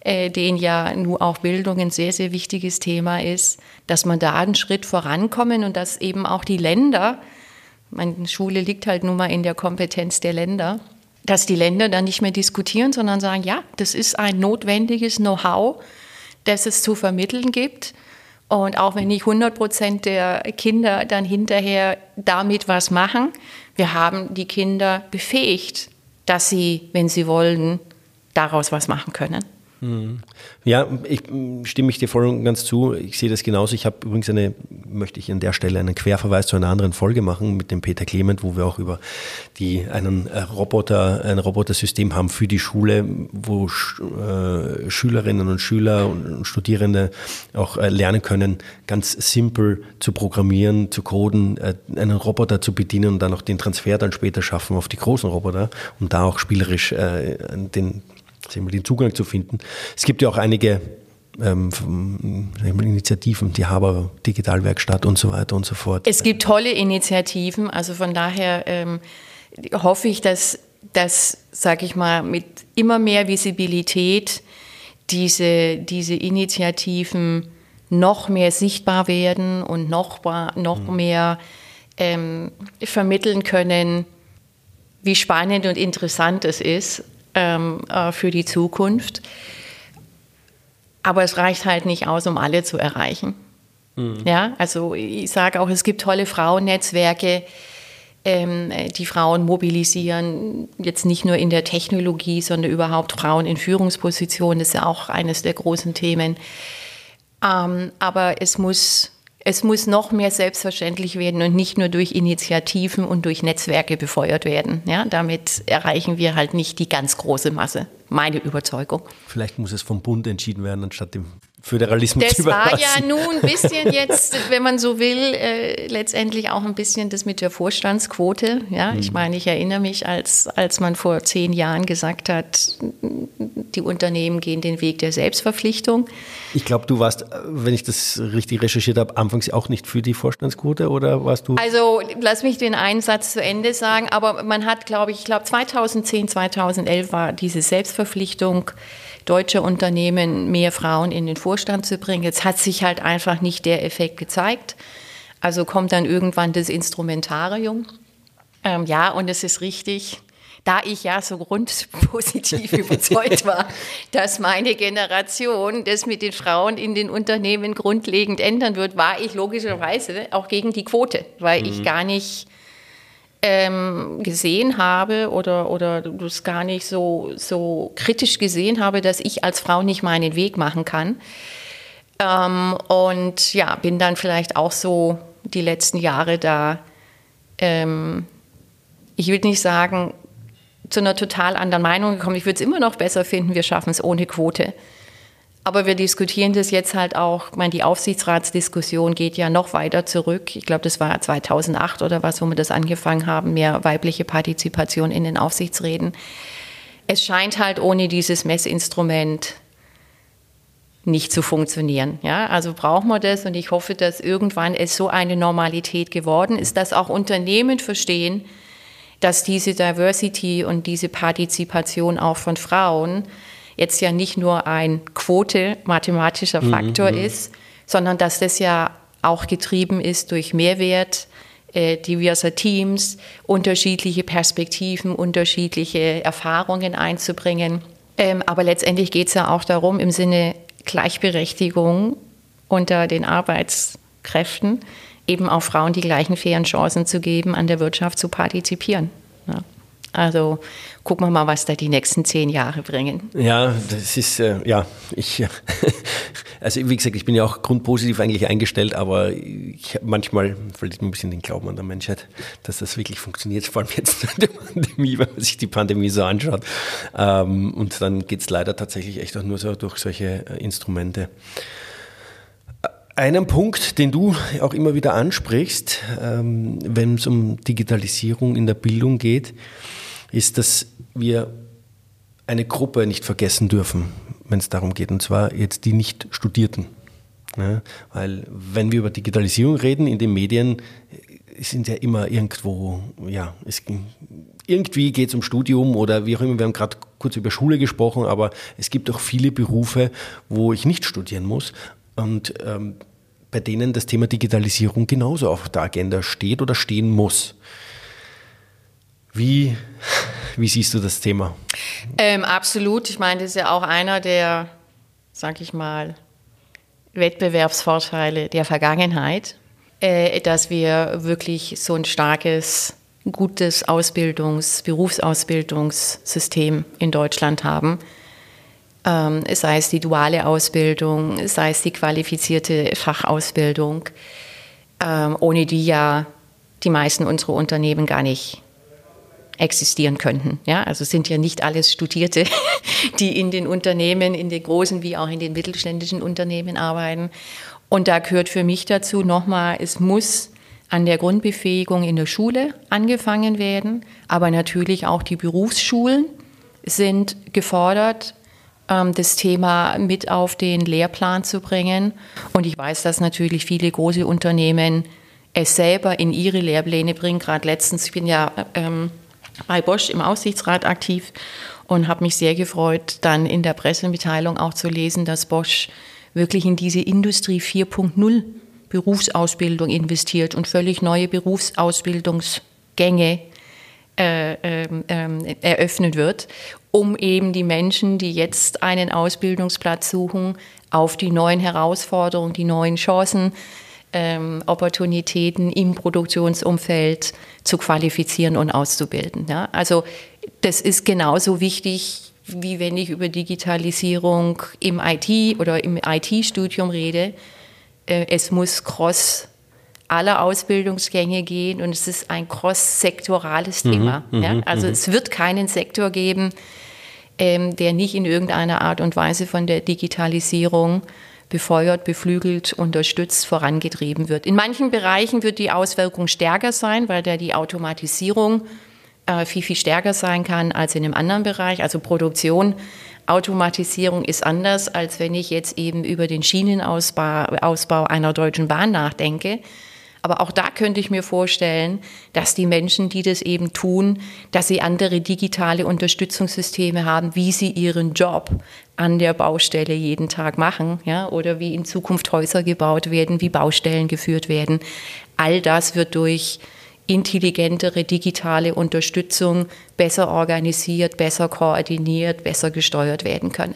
äh, denen ja nur auch Bildung ein sehr, sehr wichtiges Thema ist, dass man da einen Schritt vorankommen und dass eben auch die Länder, meine Schule liegt halt nun mal in der Kompetenz der Länder, dass die Länder dann nicht mehr diskutieren, sondern sagen, ja, das ist ein notwendiges Know-how, das es zu vermitteln gibt. Und auch wenn nicht 100 Prozent der Kinder dann hinterher damit was machen, wir haben die Kinder befähigt, dass sie, wenn sie wollen, daraus was machen können. Mhm. Ja, ich stimme ich dir voll und ganz zu. Ich sehe das genauso. Ich habe übrigens eine, möchte ich an der Stelle einen Querverweis zu einer anderen Folge machen mit dem Peter Clement, wo wir auch über die, einen äh, Roboter, ein Robotersystem haben für die Schule, wo äh, Schülerinnen und Schüler und Studierende auch äh, lernen können, ganz simpel zu programmieren, zu coden, äh, einen Roboter zu bedienen und dann auch den Transfer dann später schaffen auf die großen Roboter, um da auch spielerisch äh, den den Zugang zu finden. Es gibt ja auch einige ähm, Initiativen, die Haber Digitalwerkstatt und so weiter und so fort. Es gibt tolle Initiativen, also von daher ähm, hoffe ich, dass, dass sage ich mal, mit immer mehr Visibilität diese, diese Initiativen noch mehr sichtbar werden und noch, noch mhm. mehr ähm, vermitteln können, wie spannend und interessant es ist ähm, äh, für die Zukunft. Aber es reicht halt nicht aus, um alle zu erreichen. Mhm. Ja, also ich sage auch, es gibt tolle Frauennetzwerke, ähm, die Frauen mobilisieren, jetzt nicht nur in der Technologie, sondern überhaupt Frauen in Führungspositionen, das ist ja auch eines der großen Themen. Ähm, aber es muss es muss noch mehr selbstverständlich werden und nicht nur durch Initiativen und durch Netzwerke befeuert werden. Ja, damit erreichen wir halt nicht die ganz große Masse. Meine Überzeugung. Vielleicht muss es vom Bund entschieden werden, anstatt dem Föderalismus das überlassen. Das war ja nun ein bisschen jetzt, wenn man so will, äh, letztendlich auch ein bisschen das mit der Vorstandsquote. Ja, mhm. ich meine, ich erinnere mich, als, als man vor zehn Jahren gesagt hat, die Unternehmen gehen den Weg der Selbstverpflichtung. Ich glaube, du warst, wenn ich das richtig recherchiert habe, anfangs auch nicht für die Vorstandsquote oder warst du? Also, lass mich den einen Satz zu Ende sagen, aber man hat, glaube ich, ich glaube 2010, 2011 war diese Selbstverpflichtung deutsche Unternehmen mehr Frauen in den Vorstand zu bringen. Jetzt hat sich halt einfach nicht der Effekt gezeigt. Also kommt dann irgendwann das Instrumentarium. Ähm, ja, und es ist richtig, da ich ja so grundpositiv überzeugt war, dass meine Generation das mit den Frauen in den Unternehmen grundlegend ändern wird, war ich logischerweise auch gegen die Quote, weil mhm. ich gar nicht ähm, gesehen habe oder, oder das gar nicht so, so kritisch gesehen habe, dass ich als Frau nicht meinen Weg machen kann. Ähm, und ja, bin dann vielleicht auch so die letzten Jahre da, ähm, ich will nicht sagen, zu einer total anderen Meinung gekommen. Ich würde es immer noch besser finden, wir schaffen es ohne Quote. Aber wir diskutieren das jetzt halt auch. Ich meine, die Aufsichtsratsdiskussion geht ja noch weiter zurück. Ich glaube, das war 2008 oder was, wo wir das angefangen haben, mehr weibliche Partizipation in den Aufsichtsräten. Es scheint halt ohne dieses Messinstrument nicht zu funktionieren. Ja, also brauchen wir das und ich hoffe, dass irgendwann es so eine Normalität geworden ist, dass auch Unternehmen verstehen, dass diese Diversity und diese Partizipation auch von Frauen jetzt ja nicht nur ein Quote mathematischer mhm, Faktor mhm. ist, sondern dass das ja auch getrieben ist durch Mehrwert äh, diverser Teams, unterschiedliche Perspektiven, unterschiedliche Erfahrungen einzubringen. Ähm, aber letztendlich geht es ja auch darum, im Sinne Gleichberechtigung unter den Arbeitskräften eben auch Frauen die gleichen fairen Chancen zu geben, an der Wirtschaft zu partizipieren. Ja. Also gucken wir mal, was da die nächsten zehn Jahre bringen. Ja, das ist, äh, ja, ich, also wie gesagt, ich bin ja auch grundpositiv eigentlich eingestellt, aber ich, manchmal verliert man ein bisschen den Glauben an der Menschheit, dass das wirklich funktioniert, vor allem jetzt in der Pandemie, wenn man sich die Pandemie so anschaut. Ähm, und dann geht es leider tatsächlich echt auch nur so durch solche äh, Instrumente. Einen Punkt, den du auch immer wieder ansprichst, ähm, wenn es um Digitalisierung in der Bildung geht, ist, dass wir eine Gruppe nicht vergessen dürfen, wenn es darum geht, und zwar jetzt die Nicht-Studierten. Ja, weil wenn wir über Digitalisierung reden in den Medien, sind ja immer irgendwo, ja, es, irgendwie geht es um Studium oder wie auch immer, wir haben gerade kurz über Schule gesprochen, aber es gibt auch viele Berufe, wo ich nicht studieren muss. Und ähm, bei denen das Thema Digitalisierung genauso auf der Agenda steht oder stehen muss. Wie, wie siehst du das Thema? Ähm, absolut. Ich meine, das ist ja auch einer der, sag ich mal, Wettbewerbsvorteile der Vergangenheit, äh, dass wir wirklich so ein starkes, gutes Ausbildungs-, Berufsausbildungssystem in Deutschland haben. Ähm, sei es die duale Ausbildung, sei es die qualifizierte Fachausbildung, ähm, ohne die ja die meisten unserer Unternehmen gar nicht existieren könnten. Ja, also sind ja nicht alles Studierte, die in den Unternehmen, in den großen wie auch in den mittelständischen Unternehmen arbeiten. Und da gehört für mich dazu nochmal, es muss an der Grundbefähigung in der Schule angefangen werden, aber natürlich auch die Berufsschulen sind gefordert, das Thema mit auf den Lehrplan zu bringen. Und ich weiß, dass natürlich viele große Unternehmen es selber in ihre Lehrpläne bringen. Gerade letztens, ich bin ja ähm, bei Bosch im Aussichtsrat aktiv und habe mich sehr gefreut, dann in der Pressemitteilung auch zu lesen, dass Bosch wirklich in diese Industrie 4.0 Berufsausbildung investiert und völlig neue Berufsausbildungsgänge äh, ähm, äh, eröffnet wird, um eben die Menschen, die jetzt einen Ausbildungsplatz suchen, auf die neuen Herausforderungen, die neuen Chancen ähm, Opportunitäten im Produktionsumfeld zu qualifizieren und auszubilden. Ja? Also das ist genauso wichtig, wie wenn ich über Digitalisierung im IT oder im IT-Studium rede. Äh, es muss cross alle Ausbildungsgänge gehen und es ist ein cross-sektorales mhm, Thema. Mhm, ja? Also mhm. es wird keinen Sektor geben, ähm, der nicht in irgendeiner Art und Weise von der Digitalisierung befeuert, beflügelt, unterstützt, vorangetrieben wird. In manchen Bereichen wird die Auswirkung stärker sein, weil da die Automatisierung äh, viel, viel stärker sein kann als in einem anderen Bereich. Also Produktion, Automatisierung ist anders, als wenn ich jetzt eben über den Schienenausbau Ausbau einer deutschen Bahn nachdenke. Aber auch da könnte ich mir vorstellen, dass die Menschen, die das eben tun, dass sie andere digitale Unterstützungssysteme haben, wie sie ihren Job an der Baustelle jeden Tag machen, ja, oder wie in Zukunft Häuser gebaut werden, wie Baustellen geführt werden. All das wird durch intelligentere digitale Unterstützung besser organisiert, besser koordiniert, besser gesteuert werden können.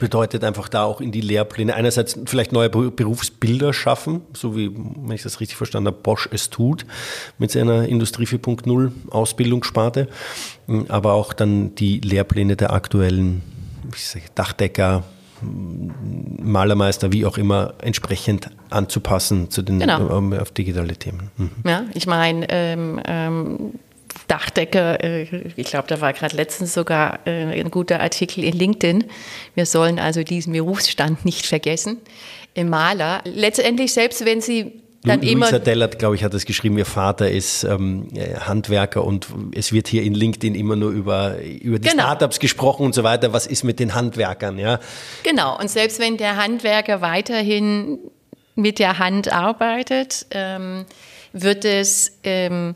Bedeutet einfach da auch in die Lehrpläne einerseits vielleicht neue Berufsbilder schaffen, so wie, wenn ich das richtig verstanden habe, Bosch es tut mit seiner Industrie 4.0 Ausbildungssparte, aber auch dann die Lehrpläne der aktuellen Dachdecker, Malermeister, wie auch immer, entsprechend anzupassen zu den genau. ähm, auf digitale Themen. Mhm. Ja, ich meine, ähm, ähm, Dachdecker, äh, ich glaube, da war gerade letztens sogar äh, ein guter Artikel in LinkedIn. Wir sollen also diesen Berufsstand nicht vergessen. Im Maler, letztendlich selbst wenn Sie dann Lu Luisa Dellert, glaube ich, hat es geschrieben, ihr Vater ist ähm, äh, Handwerker und es wird hier in LinkedIn immer nur über, über die genau. Startups gesprochen und so weiter. Was ist mit den Handwerkern? Ja? Genau, und selbst wenn der Handwerker weiterhin mit der Hand arbeitet, ähm, wird es ähm,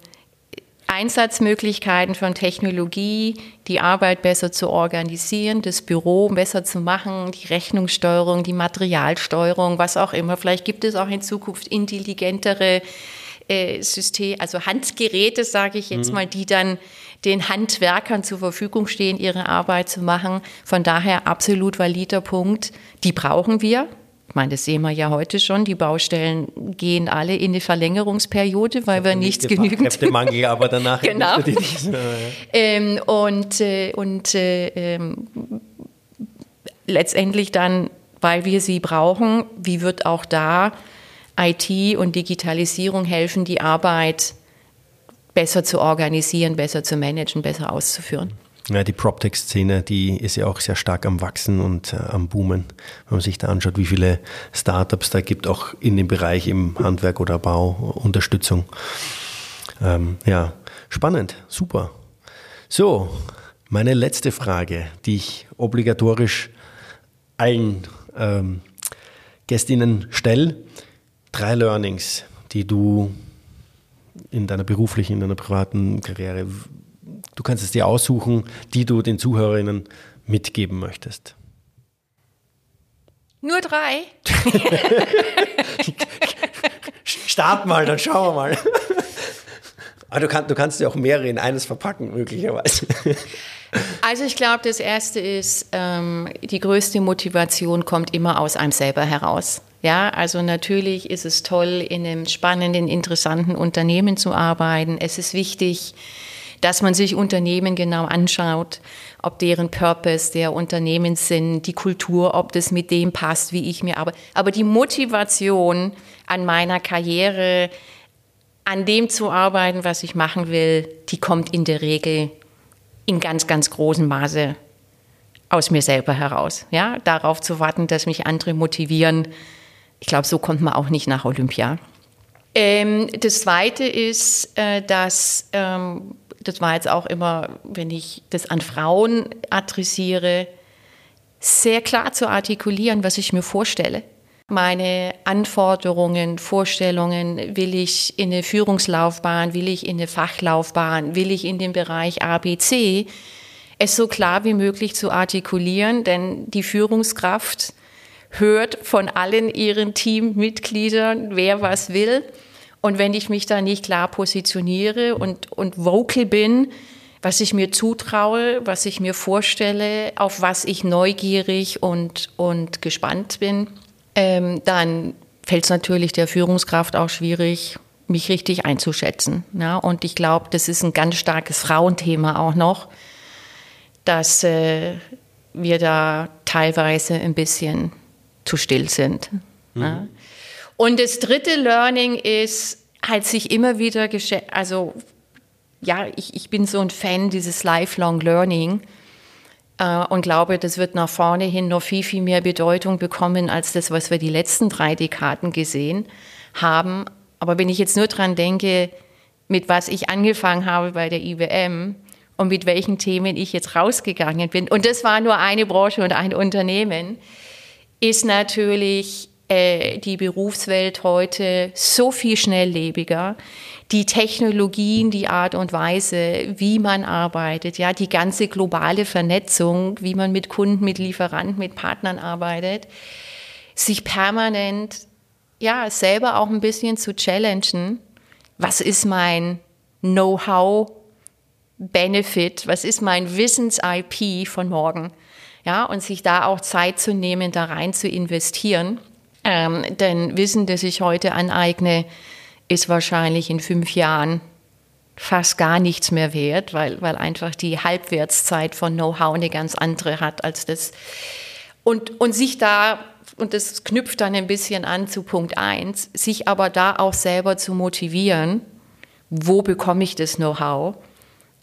Einsatzmöglichkeiten von Technologie, die Arbeit besser zu organisieren, das Büro besser zu machen, die Rechnungssteuerung, die Materialsteuerung, was auch immer. Vielleicht gibt es auch in Zukunft intelligentere äh, Systeme, also Handgeräte, sage ich jetzt mhm. mal, die dann den Handwerkern zur Verfügung stehen, ihre Arbeit zu machen. Von daher absolut valider Punkt. Die brauchen wir. Ich meine, das sehen wir ja heute schon. Die Baustellen gehen alle in eine Verlängerungsperiode, weil wir nicht genügend. Kräftemangel, aber danach. genau. ähm, und äh, und äh, ähm, letztendlich dann, weil wir sie brauchen, wie wird auch da IT und Digitalisierung helfen, die Arbeit besser zu organisieren, besser zu managen, besser auszuführen? Ja, die PropTech-Szene, die ist ja auch sehr stark am Wachsen und äh, am Boomen. Wenn man sich da anschaut, wie viele Startups da gibt, auch in dem Bereich im Handwerk oder Bau, Unterstützung. Ähm, ja, spannend, super. So, meine letzte Frage, die ich obligatorisch allen ähm, Gästinnen stelle. Drei Learnings, die du in deiner beruflichen, in deiner privaten Karriere Du kannst es dir aussuchen, die du den Zuhörerinnen mitgeben möchtest. Nur drei? Start mal, dann schauen wir mal. Aber du, kann, du kannst dir auch mehrere in eines verpacken, möglicherweise. Also ich glaube, das Erste ist, ähm, die größte Motivation kommt immer aus einem selber heraus. Ja, also natürlich ist es toll, in einem spannenden, interessanten Unternehmen zu arbeiten. Es ist wichtig, dass man sich Unternehmen genau anschaut, ob deren Purpose, der Unternehmen sind, die Kultur, ob das mit dem passt, wie ich mir arbeite. Aber die Motivation an meiner Karriere, an dem zu arbeiten, was ich machen will, die kommt in der Regel in ganz, ganz großem Maße aus mir selber heraus. Ja, darauf zu warten, dass mich andere motivieren. Ich glaube, so kommt man auch nicht nach Olympia. Ähm, das Zweite ist, äh, dass ähm, das war jetzt auch immer, wenn ich das an Frauen adressiere, sehr klar zu artikulieren, was ich mir vorstelle. Meine Anforderungen, Vorstellungen, will ich in eine Führungslaufbahn, will ich in eine Fachlaufbahn, will ich in den Bereich ABC, es so klar wie möglich zu artikulieren, denn die Führungskraft hört von allen ihren Teammitgliedern, wer was will und wenn ich mich da nicht klar positioniere und, und vocal bin, was ich mir zutraue, was ich mir vorstelle, auf was ich neugierig und, und gespannt bin, ähm, dann fällt es natürlich der Führungskraft auch schwierig, mich richtig einzuschätzen. Ja? Und ich glaube, das ist ein ganz starkes Frauenthema auch noch, dass äh, wir da teilweise ein bisschen zu still sind. Mhm. Ja? Und das dritte Learning ist, halt sich immer wieder, also ja, ich, ich bin so ein Fan dieses Lifelong Learning. äh, und glaube, das wird nach vorne hin noch viel, viel mehr Bedeutung bekommen als das, was wir die letzten drei Dekaden gesehen haben. Aber wenn ich jetzt nur dran denke, mit was ich angefangen habe bei der IBM und mit welchen Themen ich jetzt rausgegangen bin, und das war nur eine Branche und ein Unternehmen, ist natürlich äh, die Berufswelt heute so viel schnelllebiger. Die Technologien, die Art und Weise, wie man arbeitet, ja, die ganze globale Vernetzung, wie man mit Kunden, mit Lieferanten, mit Partnern arbeitet, sich permanent, ja, selber auch ein bisschen zu challengen. Was ist mein Know-how Benefit? Was ist mein Wissens-IP von morgen? Ja, und sich da auch Zeit zu nehmen, da rein zu investieren. Ähm, denn Wissen, das ich heute aneigne, ist wahrscheinlich in fünf Jahren fast gar nichts mehr wert, weil, weil einfach die Halbwertszeit von Know-how eine ganz andere hat als das. Und, und sich da, und das knüpft dann ein bisschen an zu Punkt eins, sich aber da auch selber zu motivieren, wo bekomme ich das Know-how?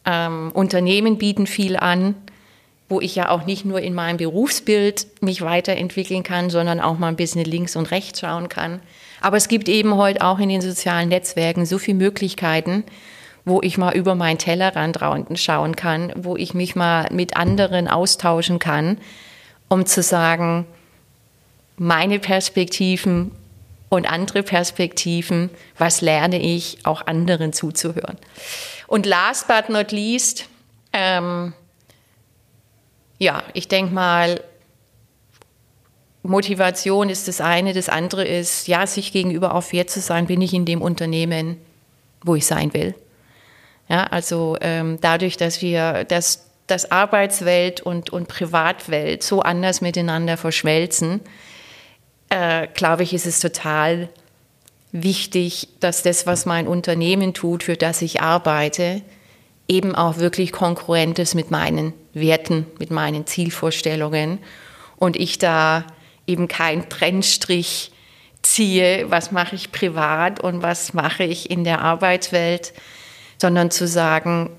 Ähm, Unternehmen bieten viel an, wo ich ja auch nicht nur in meinem Berufsbild mich weiterentwickeln kann, sondern auch mal ein bisschen links und rechts schauen kann. Aber es gibt eben heute auch in den sozialen Netzwerken so viele Möglichkeiten, wo ich mal über meinen Tellerrand schauen kann, wo ich mich mal mit anderen austauschen kann, um zu sagen, meine Perspektiven und andere Perspektiven, was lerne ich, auch anderen zuzuhören. Und last but not least, ähm, ja, ich denke mal, Motivation ist das eine, das andere ist, ja, sich gegenüber auch fair zu sein, bin ich in dem Unternehmen, wo ich sein will. Ja, also ähm, dadurch, dass wir das, das Arbeitswelt und, und Privatwelt so anders miteinander verschmelzen, äh, glaube ich, ist es total wichtig, dass das, was mein Unternehmen tut, für das ich arbeite, eben auch wirklich konkurrent ist mit meinen Werten, mit meinen Zielvorstellungen. Und ich da eben keinen Trennstrich ziehe, was mache ich privat und was mache ich in der Arbeitswelt, sondern zu sagen,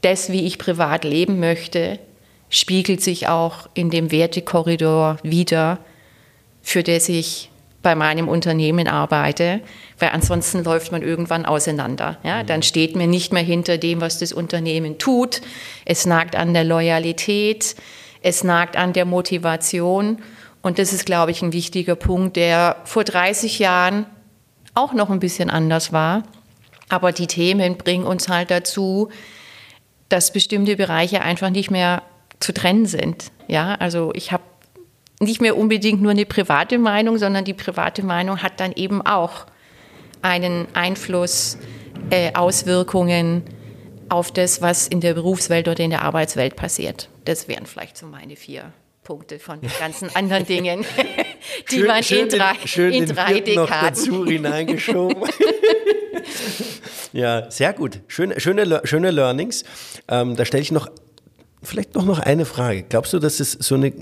das, wie ich privat leben möchte, spiegelt sich auch in dem Wertekorridor wider, für das ich bei meinem Unternehmen arbeite, weil ansonsten läuft man irgendwann auseinander. Ja? Mhm. Dann steht man nicht mehr hinter dem, was das Unternehmen tut. Es nagt an der Loyalität, es nagt an der Motivation. Und das ist, glaube ich, ein wichtiger Punkt, der vor 30 Jahren auch noch ein bisschen anders war. Aber die Themen bringen uns halt dazu, dass bestimmte Bereiche einfach nicht mehr zu trennen sind. Ja, also ich habe nicht mehr unbedingt nur eine private Meinung, sondern die private Meinung hat dann eben auch einen Einfluss, äh, Auswirkungen auf das, was in der Berufswelt oder in der Arbeitswelt passiert. Das wären vielleicht so meine vier Punkte von den ganzen anderen Dingen, die schön, man schön in drei, den, schön in drei Dekaden noch dazu hineingeschoben. ja, sehr gut. Schöne, schöne, schöne Learnings. Ähm, da stelle ich noch vielleicht noch, noch eine Frage. Glaubst du, dass es so eine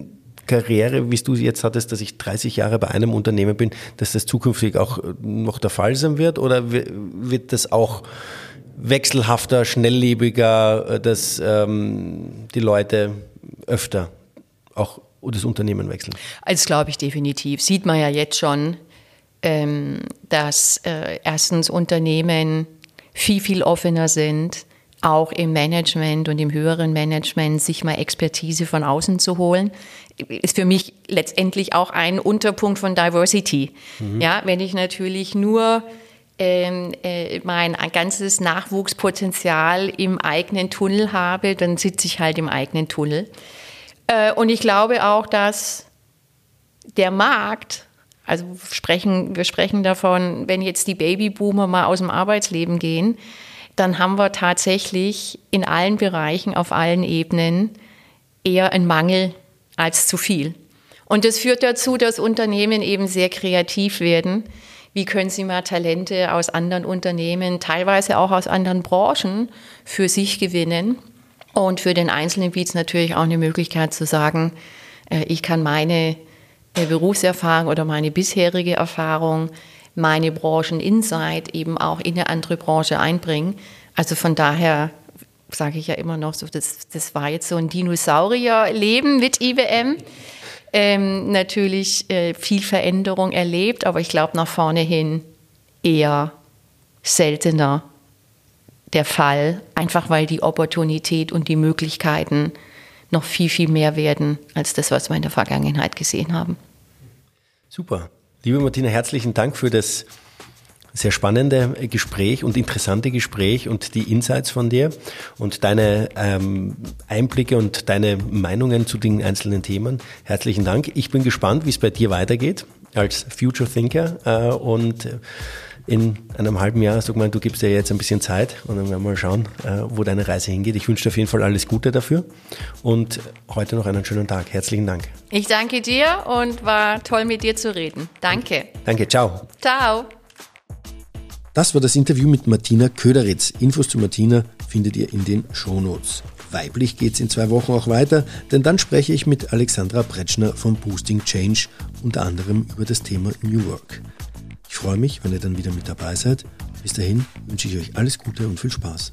Karriere, wie du jetzt hattest, dass ich 30 Jahre bei einem Unternehmen bin, dass das zukünftig auch äh, noch der Fall sein wird? Oder wird das auch wechselhafter, schnelllebiger, äh, dass ähm, die Leute öfter auch das Unternehmen wechseln? Also glaube ich definitiv. Sieht man ja jetzt schon, ähm, dass äh, erstens Unternehmen viel, viel offener sind, auch im Management und im höheren Management sich mal Expertise von außen zu holen ist für mich letztendlich auch ein Unterpunkt von Diversity. Mhm. Ja, wenn ich natürlich nur ähm, äh, mein ganzes Nachwuchspotenzial im eigenen Tunnel habe, dann sitze ich halt im eigenen Tunnel. Äh, und ich glaube auch, dass der Markt, also sprechen, wir sprechen davon, wenn jetzt die Babyboomer mal aus dem Arbeitsleben gehen, dann haben wir tatsächlich in allen Bereichen, auf allen Ebenen eher einen Mangel als zu viel. Und das führt dazu, dass Unternehmen eben sehr kreativ werden. Wie können sie mal Talente aus anderen Unternehmen, teilweise auch aus anderen Branchen, für sich gewinnen? Und für den Einzelnen bietet es natürlich auch eine Möglichkeit zu sagen, äh, ich kann meine äh, Berufserfahrung oder meine bisherige Erfahrung, meine Brancheninsight eben auch in eine andere Branche einbringen. Also von daher sage ich ja immer noch so, das, das war jetzt so ein Dinosaurierleben mit IBM. Ähm, natürlich äh, viel Veränderung erlebt, aber ich glaube nach vorne hin eher seltener der Fall, einfach weil die Opportunität und die Möglichkeiten noch viel, viel mehr werden als das, was wir in der Vergangenheit gesehen haben. Super. Liebe Martina, herzlichen Dank für das sehr spannende Gespräch und interessante Gespräch und die Insights von dir und deine ähm, Einblicke und deine Meinungen zu den einzelnen Themen. Herzlichen Dank. Ich bin gespannt, wie es bei dir weitergeht als Future Thinker äh, und in einem halben Jahr, sag mal, du gibst dir jetzt ein bisschen Zeit und dann werden wir mal schauen, äh, wo deine Reise hingeht. Ich wünsche dir auf jeden Fall alles Gute dafür und heute noch einen schönen Tag. Herzlichen Dank. Ich danke dir und war toll mit dir zu reden. Danke. Danke, ciao. Ciao. Das war das Interview mit Martina Köderitz. Infos zu Martina findet ihr in den Shownotes. Weiblich geht's in zwei Wochen auch weiter, denn dann spreche ich mit Alexandra Bretschner von Boosting Change unter anderem über das Thema New Work. Ich freue mich, wenn ihr dann wieder mit dabei seid. Bis dahin wünsche ich euch alles Gute und viel Spaß.